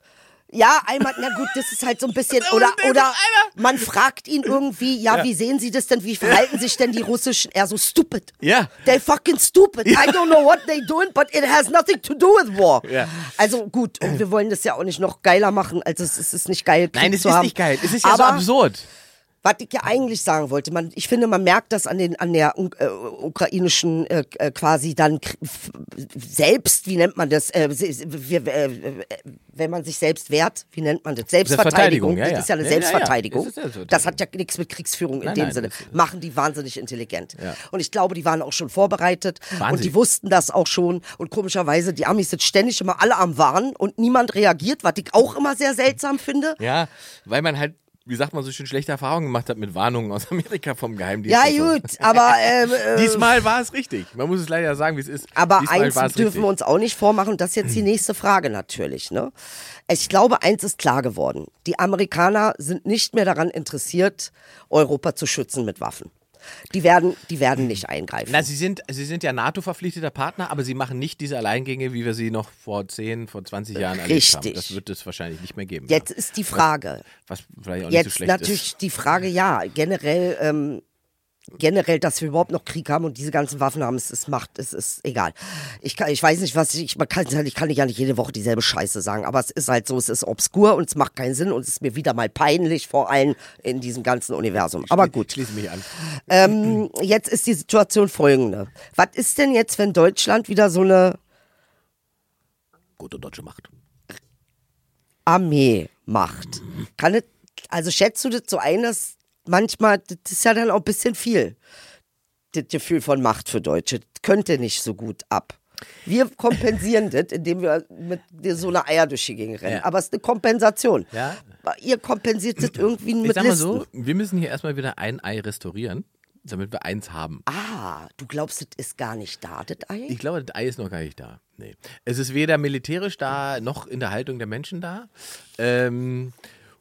Ja, einmal, na gut, das ist halt so ein bisschen, Und *laughs* oder, der oder man fragt ihn irgendwie, ja, Ja. wie sehen Sie das denn, wie verhalten sich denn die russischen, er so stupid. Ja. They fucking stupid. I don't know what they doing, but it has nothing to do with war. Ja. Also gut, und wir wollen das ja auch nicht noch geiler machen, als es, ist nicht geil, Krieg Nein, es ist haben. nicht geil. Es ist ja so Aber absurd. Was ich ja eigentlich sagen wollte, man, ich finde, man merkt das an den, an der äh, ukrainischen äh, äh, quasi dann selbst, wie nennt man das, äh, wir- äh, wenn man sich selbst wehrt, wie nennt man das? Selbstverteidigung. Selbstverteidigung, ja, das ja. ist ja eine Ja, ja. Selbstverteidigung. Das Selbstverteidigung. Das hat ja nichts mit Kriegsführung in Nein, dem nein, Sinne. das Machen die wahnsinnig intelligent. Und ich glaube, die waren auch schon vorbereitet und Waren sie. die wussten das auch schon. Und komischerweise, die Amis sind ständig immer alle am Warnen und niemand reagiert, was ich auch immer sehr seltsam finde. Ja, weil man halt wie sagt man so schön, schlechte Erfahrungen gemacht hat mit Warnungen aus *laughs* Amerika vom Geheimdienst. Ja, so. gut, aber ähm, *laughs* äh, Diesmal war es richtig. Man muss es leider sagen, wie es ist. Aber Diesmal eins dürfen richtig. wir uns auch nicht vormachen, und das ist jetzt die *clears throat* nächste Frage natürlich. Ne? Ich glaube, eins ist klar geworden. Die Amerikaner sind nicht mehr daran interessiert, Europa zu schützen mit Waffen. Die werden, die werden nicht eingreifen. Na, sie sind, sie sind ja NATO-verpflichteter Partner, aber sie machen nicht diese Alleingänge, wie wir sie noch vor 10, vor 20 Jahren erlebt haben. Richtig. Das wird es wahrscheinlich nicht mehr geben. Jetzt ist die Frage, Was vielleicht auch nicht so jetzt schlecht natürlich ist. die Frage, ja, generell, ähm, generell, dass wir überhaupt noch Krieg haben und diese ganzen Waffen haben, es ist Macht, es ist egal. Ich, kann, ich weiß nicht, was ich, man kann, ich kann ja nicht jede Woche dieselbe Scheiße sagen, aber es ist halt so, es ist obskur und es macht keinen Sinn und es ist mir wieder mal peinlich, vor allem in diesem ganzen Universum. Aber gut. Schließe mich an. Ähm, jetzt ist die Situation folgende. Was ist denn jetzt, wenn Deutschland wieder so eine Gute deutsche Macht. Armee macht? Kann es, also schätzt du das so ein, dass manchmal, das ist ja dann auch ein bisschen viel, das Gefühl von Macht für Deutsche. Das könnte nicht so gut ab. Wir kompensieren *laughs* das, indem wir mit so einer Eier durch die Gegend rennen. Ja. Aber es ist eine Kompensation. Ja. Ihr kompensiert das irgendwie Ich mit sag mal Listen. so, wir müssen hier erstmal wieder ein Ei restaurieren, damit wir eins haben. Ah, du glaubst, das ist gar nicht da, das Ei? Ich glaube, das Ei ist noch gar nicht da. Nee. Es ist weder militärisch da, noch in der Haltung der Menschen da. Ähm,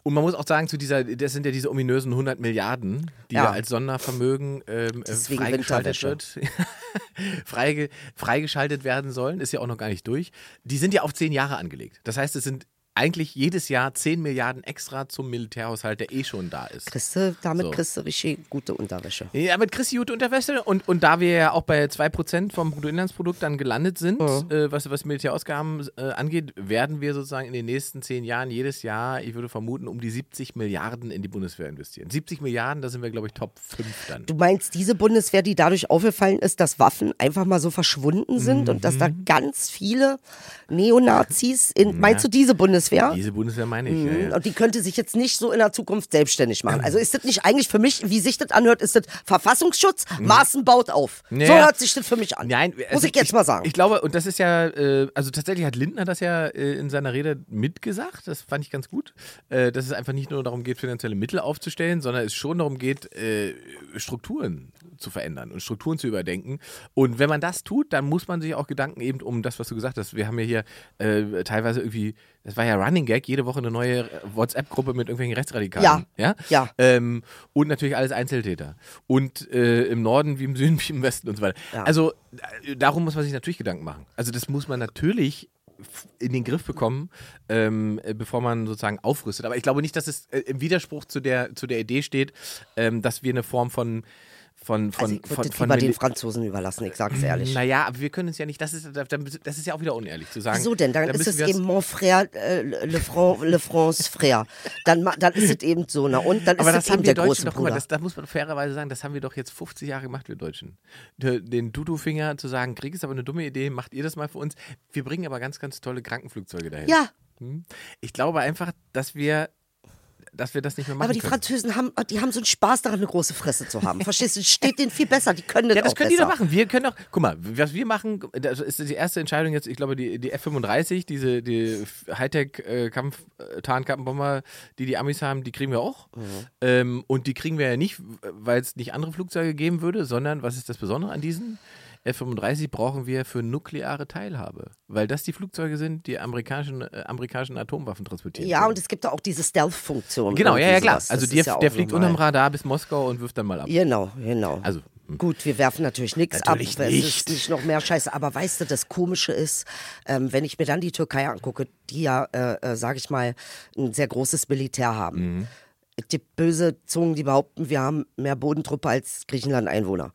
und man muss auch sagen, zu dieser, das sind ja diese ominösen 100 Milliarden, die Ja. ja als Sondervermögen ähm, äh, freigeschaltet wird. *laughs* Freige, freigeschaltet werden sollen, ist ja auch noch gar nicht durch. Die sind ja auf zehn Jahre angelegt. Das heißt, es sind eigentlich jedes Jahr 10 Milliarden extra zum Militärhaushalt, der eh schon da ist. Kriegst du, damit So. kriegst du richtig gute Unterwäsche. Ja, mit Christi gute Unterwäsche und, und da wir ja auch bei 2% vom Bruttoinlandsprodukt dann gelandet sind, äh, was, was Militärausgaben äh, angeht, werden wir sozusagen in den nächsten zehn Jahren jedes Jahr, ich würde vermuten, um die 70 Milliarden in die Bundeswehr investieren. 70 Milliarden, da sind wir, glaube ich, Top 5 dann. Du meinst, diese Bundeswehr, die dadurch aufgefallen ist, dass Waffen einfach mal so verschwunden sind und dass da Mhm. ganz viele Neonazis in. Meinst du diese Bundeswehr? Diese Bundeswehr meine ich. Ja, Mhm. ja. Und die könnte sich jetzt nicht so in der Zukunft selbstständig machen. Also ist das nicht eigentlich für mich, wie sich das anhört, ist das Verfassungsschutz, Maßen baut auf. So Mhm. Ja. hört sich das für mich an. Nein, Muss also ich jetzt mal sagen. Ich glaube, und das ist ja, äh, also tatsächlich hat Lindner das ja äh, in seiner Rede mitgesagt. Das fand ich ganz gut. Äh, dass es einfach nicht nur darum geht, finanzielle Mittel aufzustellen, sondern es schon darum geht, Strukturen zu verändern und Strukturen zu überdenken. Und wenn man das tut, dann muss man sich auch Gedanken eben um das, was du gesagt hast. Wir haben ja hier teilweise irgendwie, das war ja Running Gag, jede Woche eine neue WhatsApp-Gruppe mit irgendwelchen Rechtsradikalen. Ja, Ja. ja. Ähm, und natürlich alles Einzeltäter. Und äh, im Norden wie im Süden wie im Westen und so weiter. Ja. Also äh, darum muss man sich natürlich Gedanken machen. Also das muss man natürlich in den Griff bekommen, ähm, äh, bevor man sozusagen aufrüstet. Aber ich glaube nicht, dass es äh, im Widerspruch zu der, zu der Idee steht, ähm, dass wir eine Form von von, von, also ich von, von lieber den Franzosen überlassen, ich sag's ehrlich. Naja, aber wir können es ja nicht, das ist, das ist ja auch wieder unehrlich zu sagen. Wieso denn? Dann da ist es eben mon frère, äh, le, Fran, le France frère. Dann, dann ist es eben so. Na, und dann Aber ist das es haben eben wir der Deutschen große doch, guck mal, Bruder. das, da muss man fairerweise sagen, das haben wir doch jetzt 50 Jahre gemacht, wir Deutschen. De- Den Dudu-Finger zu sagen, Krieg ist aber eine dumme Idee, macht ihr das mal für uns. Wir bringen aber ganz, ganz tolle Krankenflugzeuge dahin. ja, Hm? Ich glaube einfach, dass wir, dass wir das nicht mehr machen aber die können. Französen haben, die haben so einen Spaß daran, eine große Fresse zu haben. Verstehst du? Steht denen viel besser. Die können das Ja, das auch können besser. die doch machen. Wir können doch, guck mal, was wir machen, das ist die erste Entscheidung jetzt, ich glaube, die, die F-35, diese die Hightech-Kampf-Tarnkappenbomber, die die Amis haben, die kriegen wir auch. Mhm. Ähm, und die kriegen wir ja nicht, weil es nicht andere Flugzeuge geben würde, sondern, was ist das Besondere an diesen? F-35 brauchen wir für nukleare Teilhabe, weil das die Flugzeuge sind, die amerikanischen, äh, amerikanischen Atomwaffen transportieren. Ja, können. und es gibt auch diese Stealth-Funktion. Genau, ja, ja, klar. sowas. Also der, ja der fliegt normal. unterm Radar bis Moskau und wirft dann mal ab. Genau, genau. Also, hm. Gut, wir werfen natürlich nichts ab. Natürlich Es nicht. ist nicht noch mehr Scheiße. Aber weißt du, das Komische ist, ähm, wenn ich mir dann die Türkei angucke, die ja, äh, äh, sage ich mal, ein sehr großes Militär haben. Mhm. Es gibt böse Zungen, die behaupten, wir haben mehr Bodentruppe als Griechenland Einwohner.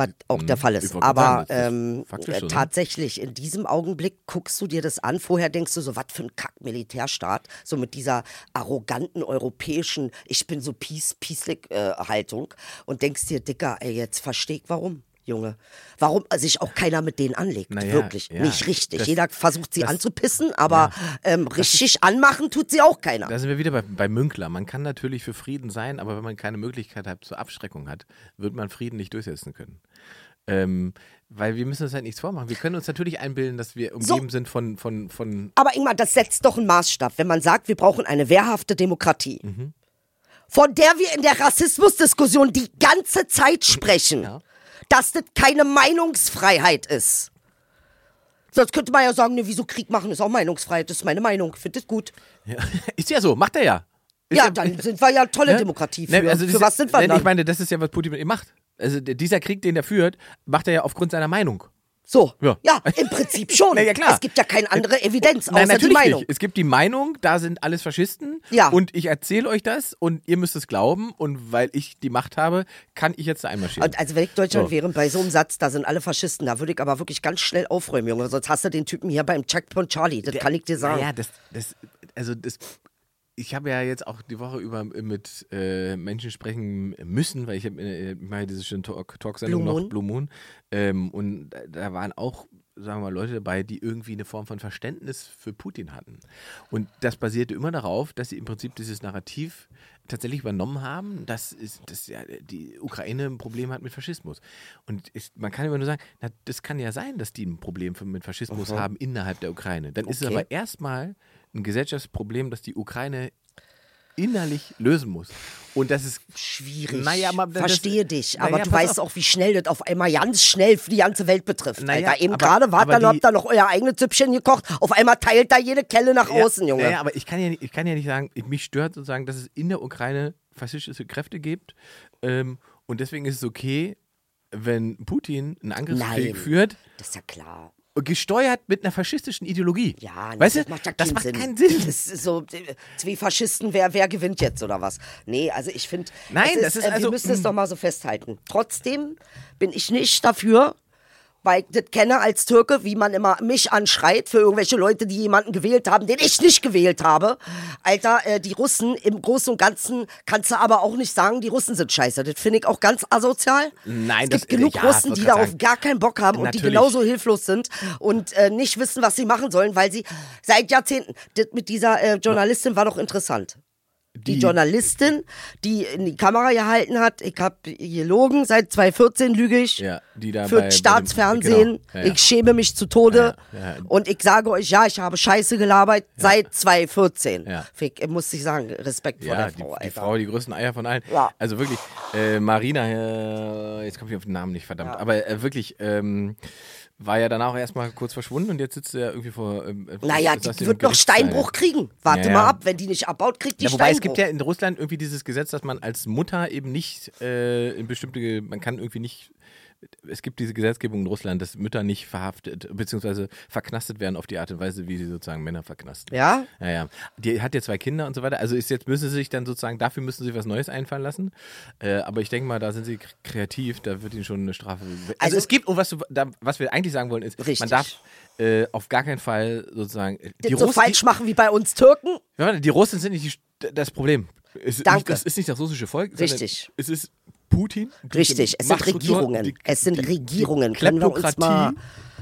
Was auch der Fall Mhm. Ich ist. Aber sagen, ähm, faktisch äh, ne? tatsächlich, in diesem Augenblick guckst du dir das an. Vorher denkst du so, was für ein Kack-Militärstaat. So mit dieser arroganten europäischen, ich bin so peace, peacelik äh, Haltung. Und denkst dir, Dicker, ey, jetzt versteh ich warum. Junge. Warum sich auch keiner mit denen anlegt. Naja, Wirklich. ja, Nicht richtig. das- Jeder versucht sie das- anzupissen, aber ähm, richtig anmachen tut sie auch keiner. Da sind wir wieder bei, bei Münkler. Man kann natürlich für Frieden sein, aber wenn man keine Möglichkeit hat zur Abschreckung hat, wird man Frieden nicht durchsetzen können. Ähm, weil wir müssen uns halt nichts vormachen. Wir können uns natürlich einbilden, dass wir umgeben sind von, von, von Aber Ingmar, das setzt doch einen Maßstab, wenn man sagt, wir brauchen eine wehrhafte Demokratie. von der wir in der Rassismusdiskussion die ganze Zeit sprechen, Ja. Dass das keine Meinungsfreiheit ist. Sonst könnte man ja sagen, ne, wieso Krieg machen ist auch Meinungsfreiheit, das ist meine Meinung, finde das gut. Ja. *laughs* Ist ja so, macht er ja. Ist Ja, dann sind wir ja tolle *laughs* Ne? Demokratie. Für, Ne, also für was sind wir ne, dann? Ich meine, das ist ja, was Putin mit ihm macht. Also dieser Krieg, den er führt, macht er ja aufgrund seiner Meinung. So, Ja. ja. im Prinzip *laughs* schon. Na ja, klar. Es gibt ja keine andere Evidenz, außer Nein, die natürlich Meinung. nicht. Es gibt die Meinung, da sind alles Faschisten. Ja. Und ich erzähle euch das und ihr müsst es glauben. Und weil ich die Macht habe, kann ich jetzt da einmarschieren. Und Also wenn ich Deutschland So. wäre, bei so einem Satz, da sind alle Faschisten, da würde ich aber wirklich ganz schnell aufräumen, Junge. Sonst hast du den Typen hier beim Checkpoint Charlie, das kann ich dir sagen. Ja, das, das, also das, ich habe ja jetzt auch die Woche über mit äh, Menschen sprechen müssen, weil ich habe äh, mache diese schöne Talk- Talk-Sendung Blue noch. Blue Moon, ähm, und da, waren auch, sagen wir mal, Leute dabei, die irgendwie eine Form von Verständnis für Putin hatten. Und das basierte immer darauf, dass sie im Prinzip dieses Narrativ tatsächlich übernommen haben, dass, ist, dass ja die Ukraine ein Problem hat mit Faschismus. Und ist, man kann immer nur sagen, na, das kann ja sein, dass die ein Problem für, mit Faschismus haben innerhalb der Ukraine. Dann ist es Okay. aber erstmal ein Gesellschaftsproblem, das die Ukraine innerlich lösen muss. Und das ist Schwierig. Naja, aber das- Verstehe dich. Aber Naja, du weißt auf. auch, wie schnell das auf einmal ganz schnell für die ganze Welt betrifft. Naja, Alter, eben gerade wart dann, habt ihr noch euer eigenes Süppchen gekocht. Auf einmal teilt da jede Kelle nach außen, Junge. Ja, ja, aber ich kann ja, nicht, ich kann ja nicht sagen, ich- mich stört sozusagen, dass es in der Ukraine faschistische Kräfte gibt. Ähm, und deswegen ist es okay, wenn Putin einen Angriffskrieg Nein. führt, Das ist ja klar. Gesteuert mit einer faschistischen Ideologie. Ja, nee, weißt das du, macht ja das keinen macht Sinn. keinen Sinn. Das ist so, zwei Faschisten, wer, wer gewinnt jetzt oder was? Nee, also ich finde, Nein, das ist äh, also- wir müssen es doch mal so festhalten. Trotzdem bin ich nicht dafür, weil ich das kenne als Türke, wie man immer mich anschreit für irgendwelche Leute, die jemanden gewählt haben, den ich nicht gewählt habe. Alter, äh, die Russen im Großen und Ganzen kannst du aber auch nicht sagen, die Russen sind scheiße. Das finde ich auch ganz asozial. Nein, es das- gibt genug ja, Russen, die darauf sagen. gar keinen Bock haben und die Natürlich. genauso hilflos sind und äh, nicht wissen, was sie machen sollen, weil sie seit Jahrzehnten. Das mit dieser äh, Journalistin war doch interessant. Die, Die- Journalistin, die in die Kamera gehalten hat, ich habe gelogen, seit 2014 lüge ich. Ja, die da bei- für bei dem- Staatsfernsehen. genau, ja. Ich schäme mich zu Tode. Ja. Und ich sage euch, ja, ich habe Scheiße gelabert seit 2014. Ja. Fick, muss ich sagen, Respekt vor der die, Frau, die Alter. Frau, die größten Eier von allen. Also wirklich, äh, Marina, äh, jetzt komme ich auf den Namen nicht, verdammt. Aber äh, wirklich, ähm, war ja danach erstmal kurz verschwunden und jetzt sitzt er irgendwie vor. Ähm, äh, Naja, die wird noch. Steinbruch kriegen. Warte Ja, mal ab, wenn die nicht abbaut, kriegt die Ja, wobei Steinbruch. es gibt ja in Russland irgendwie dieses Gesetz, dass man als Mutter eben nicht äh, in bestimmte, man kann irgendwie nicht, es gibt diese Gesetzgebung in Russland, dass Mütter nicht verhaftet bzw. verknastet werden auf die Art und Weise, wie sie sozusagen Männer verknasten. ja? Ja, ja. Die hat ja zwei Kinder und so weiter. Also ist jetzt müssen sie sich dann sozusagen, dafür müssen sie was Neues einfallen lassen. Äh, aber ich denke mal, da sind sie kreativ, da wird ihnen schon eine Strafe. Also, Also- es gibt, und was, du, da, was wir eigentlich sagen wollen, ist, Richtig. man darf äh, auf gar keinen Fall sozusagen. äh, Die, so Russen- falsch die, machen wie bei uns Türken. ja, die Russen sind nicht die, das Problem. Es ist Danke. Nicht, das ist nicht das russische Volk. Richtig. Es ist Putin. Richtig, es sind Regierungen. die- es sind die- Regierungen. Die Können wir uns mal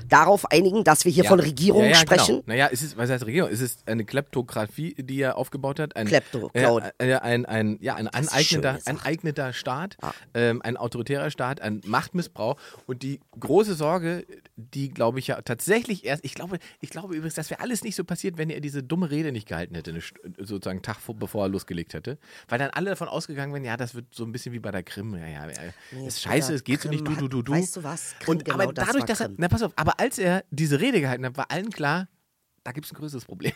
darauf einigen, dass wir hier von Regierungen ja, ja, sprechen? Genau. Naja, es ist, was heißt Regierung? Es ist eine Kleptokratie, die er aufgebaut hat. Ein, Klepto, äh, äh, ein, ein, ja, ein aneigneter, aneigneter Staat, ähm, ein autoritärer Staat, ein Machtmissbrauch. Und die große Sorge, die glaube ich ja tatsächlich erst, ich glaube, ich glaube übrigens, das wäre alles nicht so passiert, wenn er diese dumme Rede nicht gehalten hätte, eine, sozusagen einen Tag vor, bevor er losgelegt hätte. Weil dann alle davon ausgegangen wären, ja, das wird so ein bisschen wie bei der Krim. Ja, ja, ja. das ist scheiße, es geht so nicht, du, du, du, du. weißt du was? Krim, Und genau aber das dadurch, war dass er, na pass auf, aber als er diese Rede gehalten hat, war allen klar, da gibt es ein größeres Problem.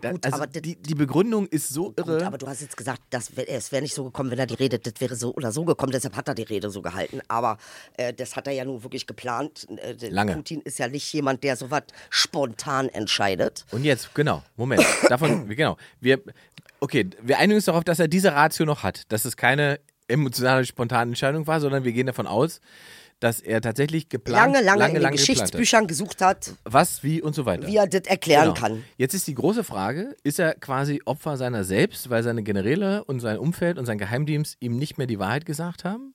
Da, Gut, also aber die, die Begründung ist so Gut, irre. aber du hast jetzt gesagt, das wär, es wäre nicht so gekommen, wenn er die Rede, das wäre so oder so gekommen, deshalb hat er die Rede so gehalten. Aber äh, das hat er ja nun wirklich geplant. Äh, Lange. Putin ist ja nicht jemand, der sowas spontan entscheidet. Und jetzt, genau, Moment. *coughs* Davon, genau. Wir, okay, wir einigen uns darauf, dass er diese Ratio noch hat, dass es keine emotionale, spontane Entscheidung war, sondern wir gehen davon aus, dass er tatsächlich geplant Lange, lange, lange, in lange Geschichtsbüchern gesucht hat, hat. Was, wie und so weiter. wie er das erklären Genau. kann. Jetzt ist die große Frage, ist er quasi Opfer seiner selbst, weil seine Generäle und sein Umfeld und sein Geheimdienst ihm nicht mehr die Wahrheit gesagt haben?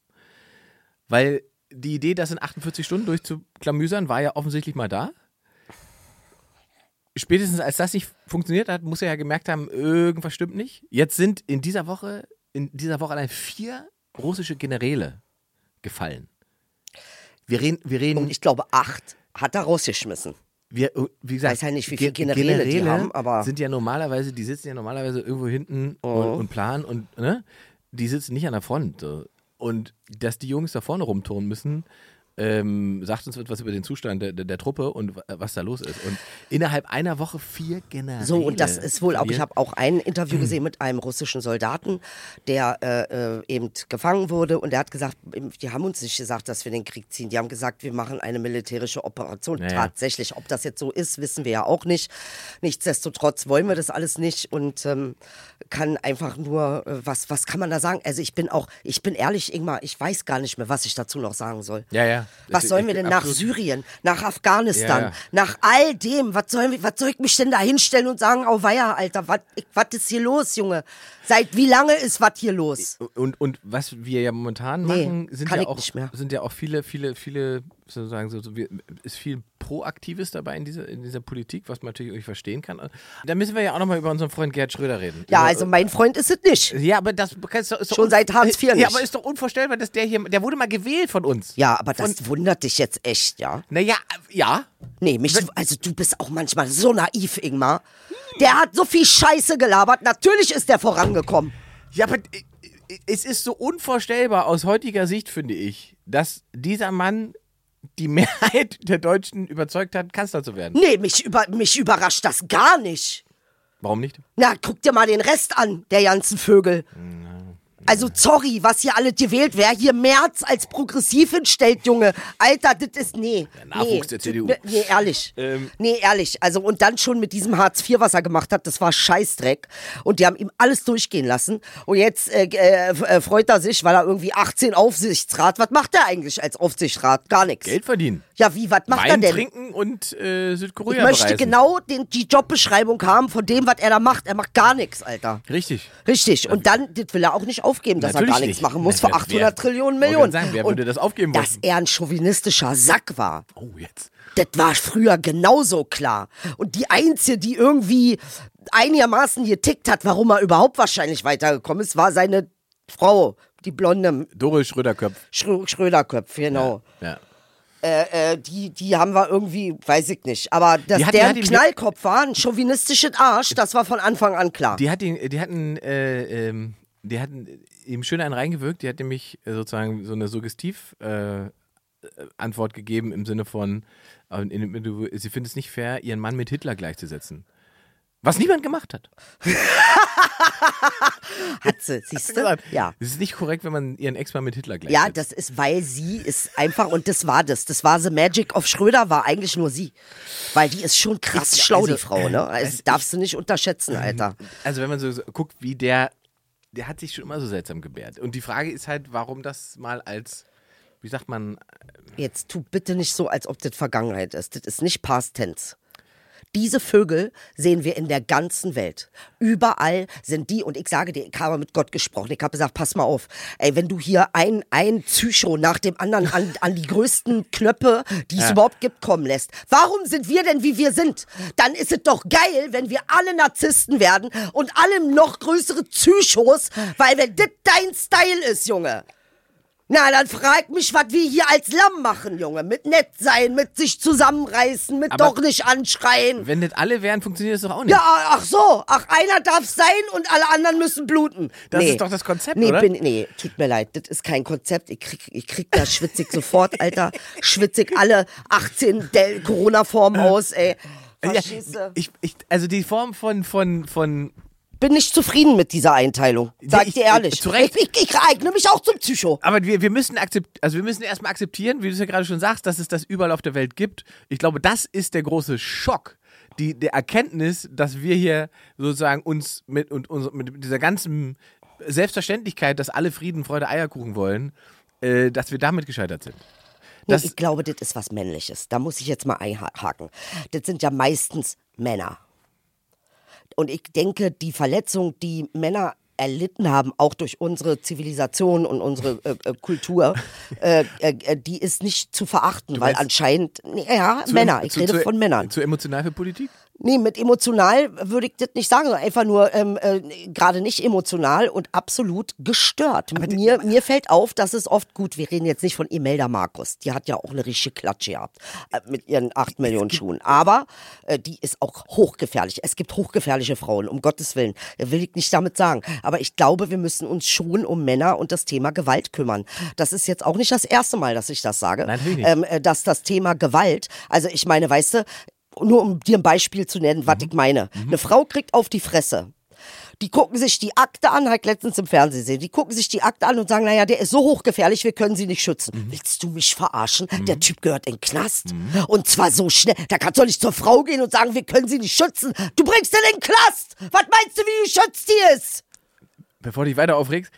Weil die Idee, das in 48 Stunden durchzuklamüsern, war ja offensichtlich mal da. Spätestens als das nicht funktioniert hat, muss er ja gemerkt haben, irgendwas stimmt nicht. Jetzt sind in dieser Woche, in dieser Woche allein vier russische Generäle gefallen. Wir reden, wir reden Und ich glaube, acht hat er rausgeschmissen. wir, wie gesagt, Weiß ja nicht, wie viele Ge- Generäle die haben, aber- sind ja normalerweise, die sitzen ja normalerweise irgendwo hinten Oh. und, und planen und, ne? die sitzen nicht an der Front. Und dass die Jungs da vorne rumturnen müssen, ähm, sagt uns etwas über den Zustand der, der, der Truppe und wa- was da los ist. Und innerhalb einer Woche vier Generäle. So, und das ist wohl auch, ich habe auch ein Interview gesehen mit einem russischen Soldaten, der äh, äh, eben gefangen wurde und der hat gesagt, die haben uns nicht gesagt, dass wir den Krieg ziehen. Die haben gesagt, wir machen eine militärische Operation. Ja, ja. Tatsächlich, ob das jetzt so ist, wissen wir ja auch nicht. Nichtsdestotrotz wollen wir das alles nicht und ähm, kann einfach nur, äh, was, was kann man da sagen? Also ich bin auch, ich bin ehrlich, Ingmar, ich weiß gar nicht mehr, was ich dazu noch sagen soll. Ja, ja. Was sollen wir denn nach. Syrien, nach Afghanistan, Ja, nach all dem? Was, sollen wir, was soll ich mich denn da hinstellen und sagen, oh weia, Alter, was ist hier los, Junge? Seit wie lange ist was hier los? Und, und was wir ja momentan Nee, machen, sind kann ja, auch, sind ja auch viele, viele, viele, sozusagen, so, so, ist viel Proaktives dabei in dieser, in dieser Politik, was man natürlich irgendwie verstehen kann. Da müssen wir ja auch nochmal über unseren Freund Gerd Schröder reden. Ja, Über- also mein Freund ist es nicht. Ja, aber das ist doch, ist Schon seit Hartz IV Ja, nicht. aber ist doch unvorstellbar, dass der hier, der wurde mal gewählt von uns. Ja, aber das wundert dich jetzt echt, ja? Naja, ja. Nee, mich, also du bist auch manchmal so naiv, Ingmar. Der hat so viel Scheiße gelabert, natürlich ist der vorangekommen. Ja, aber äh, es ist so unvorstellbar aus heutiger Sicht, finde ich, dass dieser Mann die Mehrheit *laughs* der Deutschen überzeugt hat, Kanzler zu werden. Nee, mich, über, mich überrascht das gar nicht. Warum nicht? Na, guck dir mal den Rest an, der ganzen Vögel. Also, sorry, was hier alle gewählt, wer hier März als progressiv hinstellt, Junge. Alter, das ist, nee. Der Nachwuchs nee, der CDU. Nee, ehrlich. Ähm. nee, ehrlich. Also, und dann schon mit diesem Hartz IV, was er gemacht hat, das war Scheißdreck. Und die haben ihm alles durchgehen lassen. Und jetzt äh, äh, äh, freut er sich, weil er irgendwie 18 Aufsichtsrat, was macht er eigentlich als Aufsichtsrat? Gar nichts. Geld verdienen. Ja, wie, was macht er Wein denn? trinken und äh, Ich Südkorea möchte bereisen. genau den, die Jobbeschreibung haben von dem, was er da macht. Er macht gar nichts, Alter. Richtig. Richtig. Und dann, das will er auch nicht aufgeben, dass Natürlich er gar nichts nicht. machen muss Na, für wer- 800 wer- Trillionen Millionen. sagen, wer würde das aufgeben Dass wollen? er ein chauvinistischer Sack war, Oh, jetzt. das war früher genauso klar. Und die Einzige, die irgendwie einigermaßen getickt hat, warum er überhaupt wahrscheinlich weitergekommen ist, war seine Frau, die blonde Doris Schröderköpf. Schrö Schröderköpf, genau. Ja. Äh, äh, die, die haben wir irgendwie, weiß ich nicht. Aber dass Die der die ein Knallkopf war, ein chauvinistisches Arsch, das war von Anfang an klar. Die, hat ihn, die hatten, äh, ähm, die hatten ihm schön einen reingewirkt. Die hat nämlich sozusagen so eine Suggestiv äh, äh, Antwort gegeben im Sinne von, sie findet es nicht fair, ihren Mann mit Hitler gleichzusetzen. Was niemand gemacht hat. *laughs* Hat sie, siehst du? Ja. Es ist nicht korrekt, wenn man ihren Ex-Mann mit Hitler Ja, gleichsetzt. das ist, weil sie ist einfach, und das war das. Das war The Magic of Schröder, war eigentlich nur sie. Weil die ist schon krass Ich- schlau, also, die Frau, ne? Also, also darfst du nicht unterschätzen, Alter. Also wenn man so, so guckt, wie der, der hat sich schon immer so seltsam gebärt. Und die Frage ist halt, warum das mal als, wie sagt man, Jetzt tu bitte nicht so, als ob das Vergangenheit ist. Das ist nicht Past Tense. Diese Vögel sehen wir in der ganzen Welt. Überall sind die, und ich sage dir, ich habe mit Gott gesprochen. Ich habe gesagt, pass mal auf, ey, wenn du hier ein, ein Psycho nach dem anderen an, an die größten Knöpfe, die es überhaupt gibt, kommen lässt. Warum sind wir denn, wie wir sind? Dann ist es doch geil, wenn wir alle Narzissten werden und alle noch größere Psychos, weil wenn das dein Style ist, Junge. Na, dann frag mich, was wir hier als Lamm machen, Junge. Mit nett sein, mit sich zusammenreißen, mit Aber- doch nicht anschreien. wenn nicht alle wären, funktioniert das doch auch nicht. Ja, ach so. Ach, einer darf sein und alle anderen müssen bluten. Das nee. ist doch das Konzept, nee, oder? Bin, nee, tut mir leid. Das ist kein Konzept. Ich krieg, ich krieg da schwitzig sofort, Alter. Schwitzig alle 18 Del- Corona-Formen aus, ey. Ja, ich, ich, also die Form von, von, von bin nicht zufrieden mit dieser Einteilung. Sag ich- dir ehrlich. zu Recht. Ich, ich, ich eigne mich auch zum Psycho. Aber wir, wir müssen akzept, also wir müssen erstmal akzeptieren, wie du es ja gerade schon sagst, dass es das überall auf der Welt gibt. Ich glaube, das ist der große Schock. Die, der Erkenntnis, dass wir hier sozusagen uns mit, und, uns, mit dieser ganzen Selbstverständlichkeit, dass alle Frieden, Freude, Eierkuchen wollen, äh, dass wir damit gescheitert sind. Nee, ich glaube, das ist was Männliches. Da muss ich jetzt mal einhaken. Das sind ja meistens Männer. Und ich denke, die Verletzung, die Männer erlitten haben, auch durch unsere Zivilisation und unsere äh, äh, Kultur, äh, äh, äh, die ist nicht zu verachten, weil anscheinend, ja, Männer, ich zu- rede zu- von Männern. Zu emotional für Politik? Nee, mit emotional würde ich das nicht sagen, sondern einfach nur ähm, äh, gerade nicht emotional und absolut gestört. Mir, mir fällt auf, dass es oft gut, wir reden jetzt nicht von Imelda Markus, die hat ja auch eine richtige Klatsche gehabt äh, mit ihren 8 Millionen Schuhen, aber äh, die ist auch hochgefährlich. Es gibt hochgefährliche Frauen, um Gottes Willen, will ich nicht damit sagen. Aber ich glaube, wir müssen uns schon um Männer und das Thema Gewalt kümmern. Das ist jetzt auch nicht das erste Mal, dass ich das sage, nicht. ähm, äh, dass das Thema Gewalt, also ich meine, weißt du, nur um dir ein Beispiel zu nennen, Mhm. was ich meine. Eine Frau kriegt auf die Fresse. Die gucken sich die Akte an, halt letztens im Fernsehen gesehen. Die gucken sich die Akte an und sagen, naja, der ist so hochgefährlich, wir können sie nicht schützen. Mhm. Willst du mich verarschen? Der Typ gehört in den Knast. Und zwar so schnell. Da kannst du doch nicht zur Frau gehen und sagen, wir können sie nicht schützen. Du bringst den in den Knast. Was meinst du, wie geschützt die ist? Bevor du dich weiter aufregst,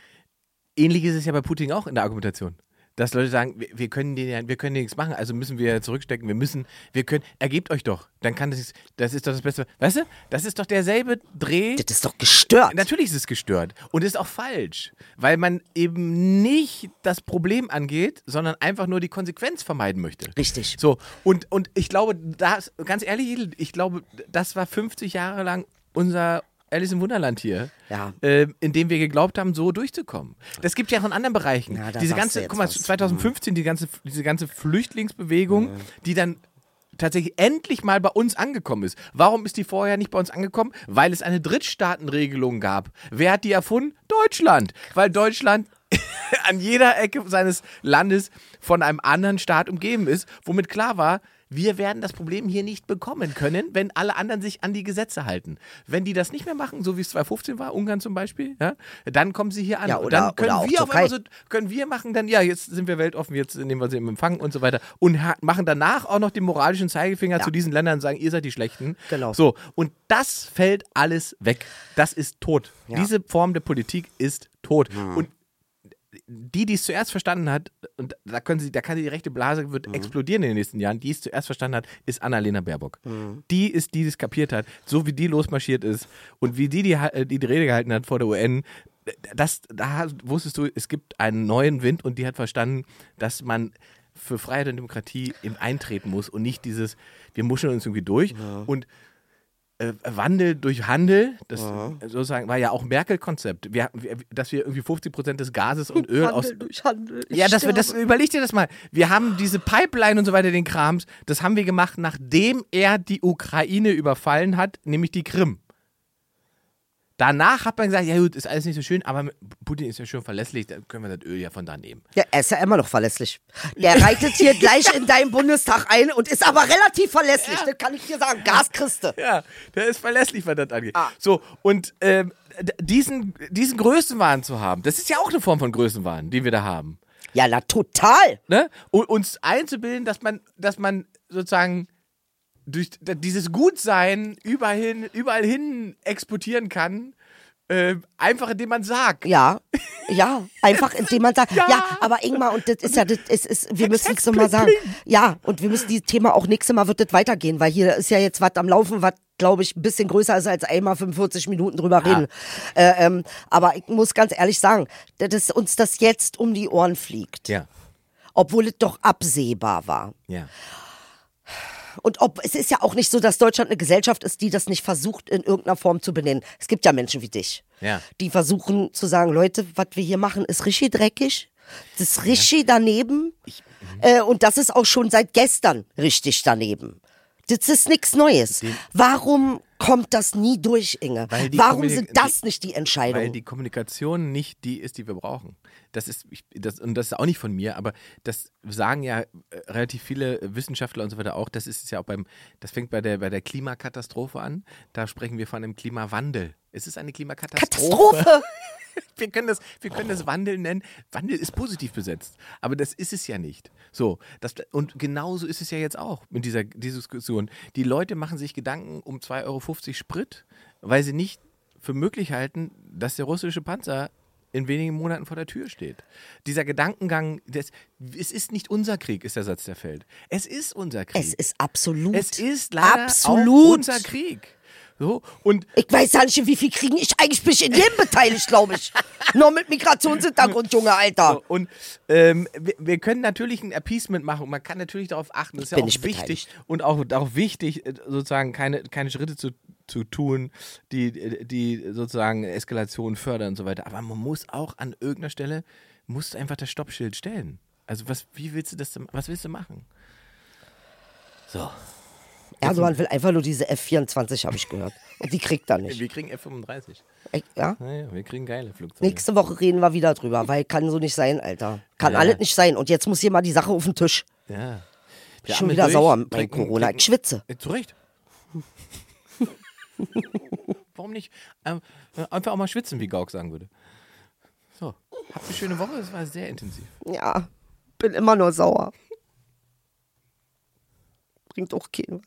ähnlich ist es ja bei Putin auch in der Argumentation. Dass Leute sagen, wir, wir können den ja, wir können nichts machen, also müssen wir zurückstecken, wir müssen, wir können, ergebt euch doch, dann kann das, das ist doch das Beste. Weißt du, das ist doch derselbe Dreh. Das ist doch gestört. Natürlich ist es gestört und ist auch falsch, weil man eben nicht das Problem angeht, sondern einfach nur die Konsequenz vermeiden möchte. Richtig. So, und, und ich glaube, das, ganz ehrlich, ich glaube, das war 50 Jahre lang unser Alice im Wunderland hier, Ja. äh, in dem wir geglaubt haben, so durchzukommen. Das gibt ja auch in anderen Bereichen. Ja, diese ganze, guck mal, was. 2015, die ganze, diese ganze Flüchtlingsbewegung, die dann tatsächlich endlich mal bei uns angekommen ist. Warum ist die vorher nicht bei uns angekommen? Weil es eine Drittstaatenregelung gab. Wer hat die erfunden? Deutschland. Weil Deutschland *laughs* an jeder Ecke seines Landes von einem anderen Staat umgeben ist, womit klar war, wir werden das Problem hier nicht bekommen können, wenn alle anderen sich an die Gesetze halten. Wenn die das nicht mehr machen, so wie es 2015 war, Ungarn zum Beispiel, ja, dann kommen sie hier an. Ja, oder- dann können oder wir auf einmal so, können wir machen dann, ja, jetzt sind wir weltoffen, jetzt nehmen wir sie im Empfang und so weiter. Und machen danach auch noch den moralischen Zeigefinger zu diesen Ländern und sagen, ihr seid die Schlechten. Genau. So, und das fällt alles weg. Das ist tot. Ja. Diese Form der Politik ist tot. Und die, die es zuerst verstanden hat, und da können sie, da kann die rechte Blase wird explodieren in den nächsten Jahren, die es zuerst verstanden hat, ist Annalena Baerbock. Die ist, die es kapiert hat, so wie die losmarschiert ist und wie die die, ha- die, die Rede gehalten hat vor der UN. Das, da wusstest du, es gibt einen neuen Wind und die hat verstanden, dass man für Freiheit und Demokratie eben eintreten muss und nicht dieses, wir muscheln uns irgendwie durch und äh, Wandel durch Handel, das sozusagen war ja auch ein Merkel-Konzept, wir, wir, dass wir irgendwie 50 Prozent des Gases und Öl aus, Handel durch Handel. Ja, das, wir- das überleg dir das mal. Wir haben diese Pipeline und so weiter, den Krams, das haben wir gemacht, nachdem er die Ukraine überfallen hat, nämlich die Krim. Danach hat man gesagt, ja gut, ist alles nicht so schön, aber Putin ist ja schon verlässlich, dann können wir das Öl ja von da nehmen. Ja, er ist ja immer noch verlässlich. Der reitet hier *laughs* gleich in deinen Bundestag ein und ist aber relativ verlässlich. Das kann ich dir sagen. Gas kriegst du. Ja, der ist verlässlich, was das angeht. Ah. So, und ähm, diesen, diesen Größenwahn zu haben, das ist ja auch eine Form von Größenwahn, den wir da haben. Ja, na total. ne? Und uns einzubilden, dass man, dass man sozusagen durch dieses Gutsein überall hin, überall hin exportieren kann, äh, einfach indem man sagt. Ja, ja, einfach *laughs* indem man sagt, ja, Ja. aber Ingmar, und das ist ja, das ist, ist wir müssen es nochmal sagen, ja, und wir müssen dieses Thema auch nächstes Mal wird das weitergehen, weil hier ist ja jetzt was am Laufen, was glaube ich, ein bisschen größer ist als einmal 45 Minuten drüber reden. Äh, ähm, aber ich muss ganz ehrlich sagen, dass uns das jetzt um die Ohren fliegt, Ja, obwohl es doch absehbar war. ja. Und ob es ist ja auch nicht so, dass Deutschland eine Gesellschaft ist, die das nicht versucht, in irgendeiner Form zu benennen. Es gibt ja Menschen wie dich, Ja. die versuchen zu sagen, Leute, was wir hier machen, ist richtig dreckig. Das ist richtig daneben. Äh, und das ist auch schon seit gestern richtig daneben. Das ist nichts Neues. Warum kommt das nie durch, Inge? Warum Kommunik- sind das nicht die Entscheidungen? Weil die Kommunikation nicht die ist, die wir brauchen. Das ist, ich, das, und das ist auch nicht von mir, aber das sagen ja äh, relativ viele Wissenschaftler und so weiter auch. Das ist ja auch beim, das fängt bei der, bei der Klimakatastrophe an. Da sprechen wir von einem Klimawandel. Es ist eine Klimakatastrophe. Katastrophe! *laughs* *laughs* wir können das, wir können das Wandel nennen. Wandel ist positiv besetzt, aber das ist es ja nicht. So, das, und genauso ist es ja jetzt auch mit dieser, dieser Diskussion. Die Leute machen sich Gedanken um 2,50 Euro Sprit, weil sie nicht für möglich halten, dass der russische Panzer in wenigen Monaten vor der Tür steht. Dieser Gedankengang, das, es ist nicht unser Krieg, ist der Satz, der fällt. Es ist unser Krieg. Es ist absolut. Es ist leider absolut. auch unser Krieg. So, und Ich weiß ja nicht, wie viel kriegen ich eigentlich bin ich in jedem beteiligt, glaube ich. Nur mit Migrationshintergrund, Junge, Alter. Und ähm, wir, wir können natürlich ein Appeasement machen und man kann natürlich darauf achten, das ist ja auch wichtig und auch, auch wichtig, äh, sozusagen keine, keine Schritte zu, zu tun, die, die sozusagen Eskalation fördern und so weiter. Aber man muss auch an irgendeiner Stelle, muss einfach das Stoppschild stellen. Also was, wie willst du das, was willst du machen? So, Erdogan will einfach nur diese F-24, habe ich gehört. Und die kriegt er nicht. wir kriegen F-35. Echt, Ja? Naja, wir kriegen geile Flugzeuge. Nächste Woche reden wir wieder drüber, weil kann so nicht sein, Alter. Kann Ja. alles nicht sein. Und jetzt muss hier mal die Sache auf den Tisch. Ja. Ich bin schon wieder sauer bei Corona. Ich schwitze. Äh, Zu Recht. *laughs* Warum nicht? Ähm, äh, einfach auch mal schwitzen, wie Gauck sagen würde. So, habt eine schöne Woche, es war sehr intensiv. Ja, bin immer nur sauer. Bringt auch keinen.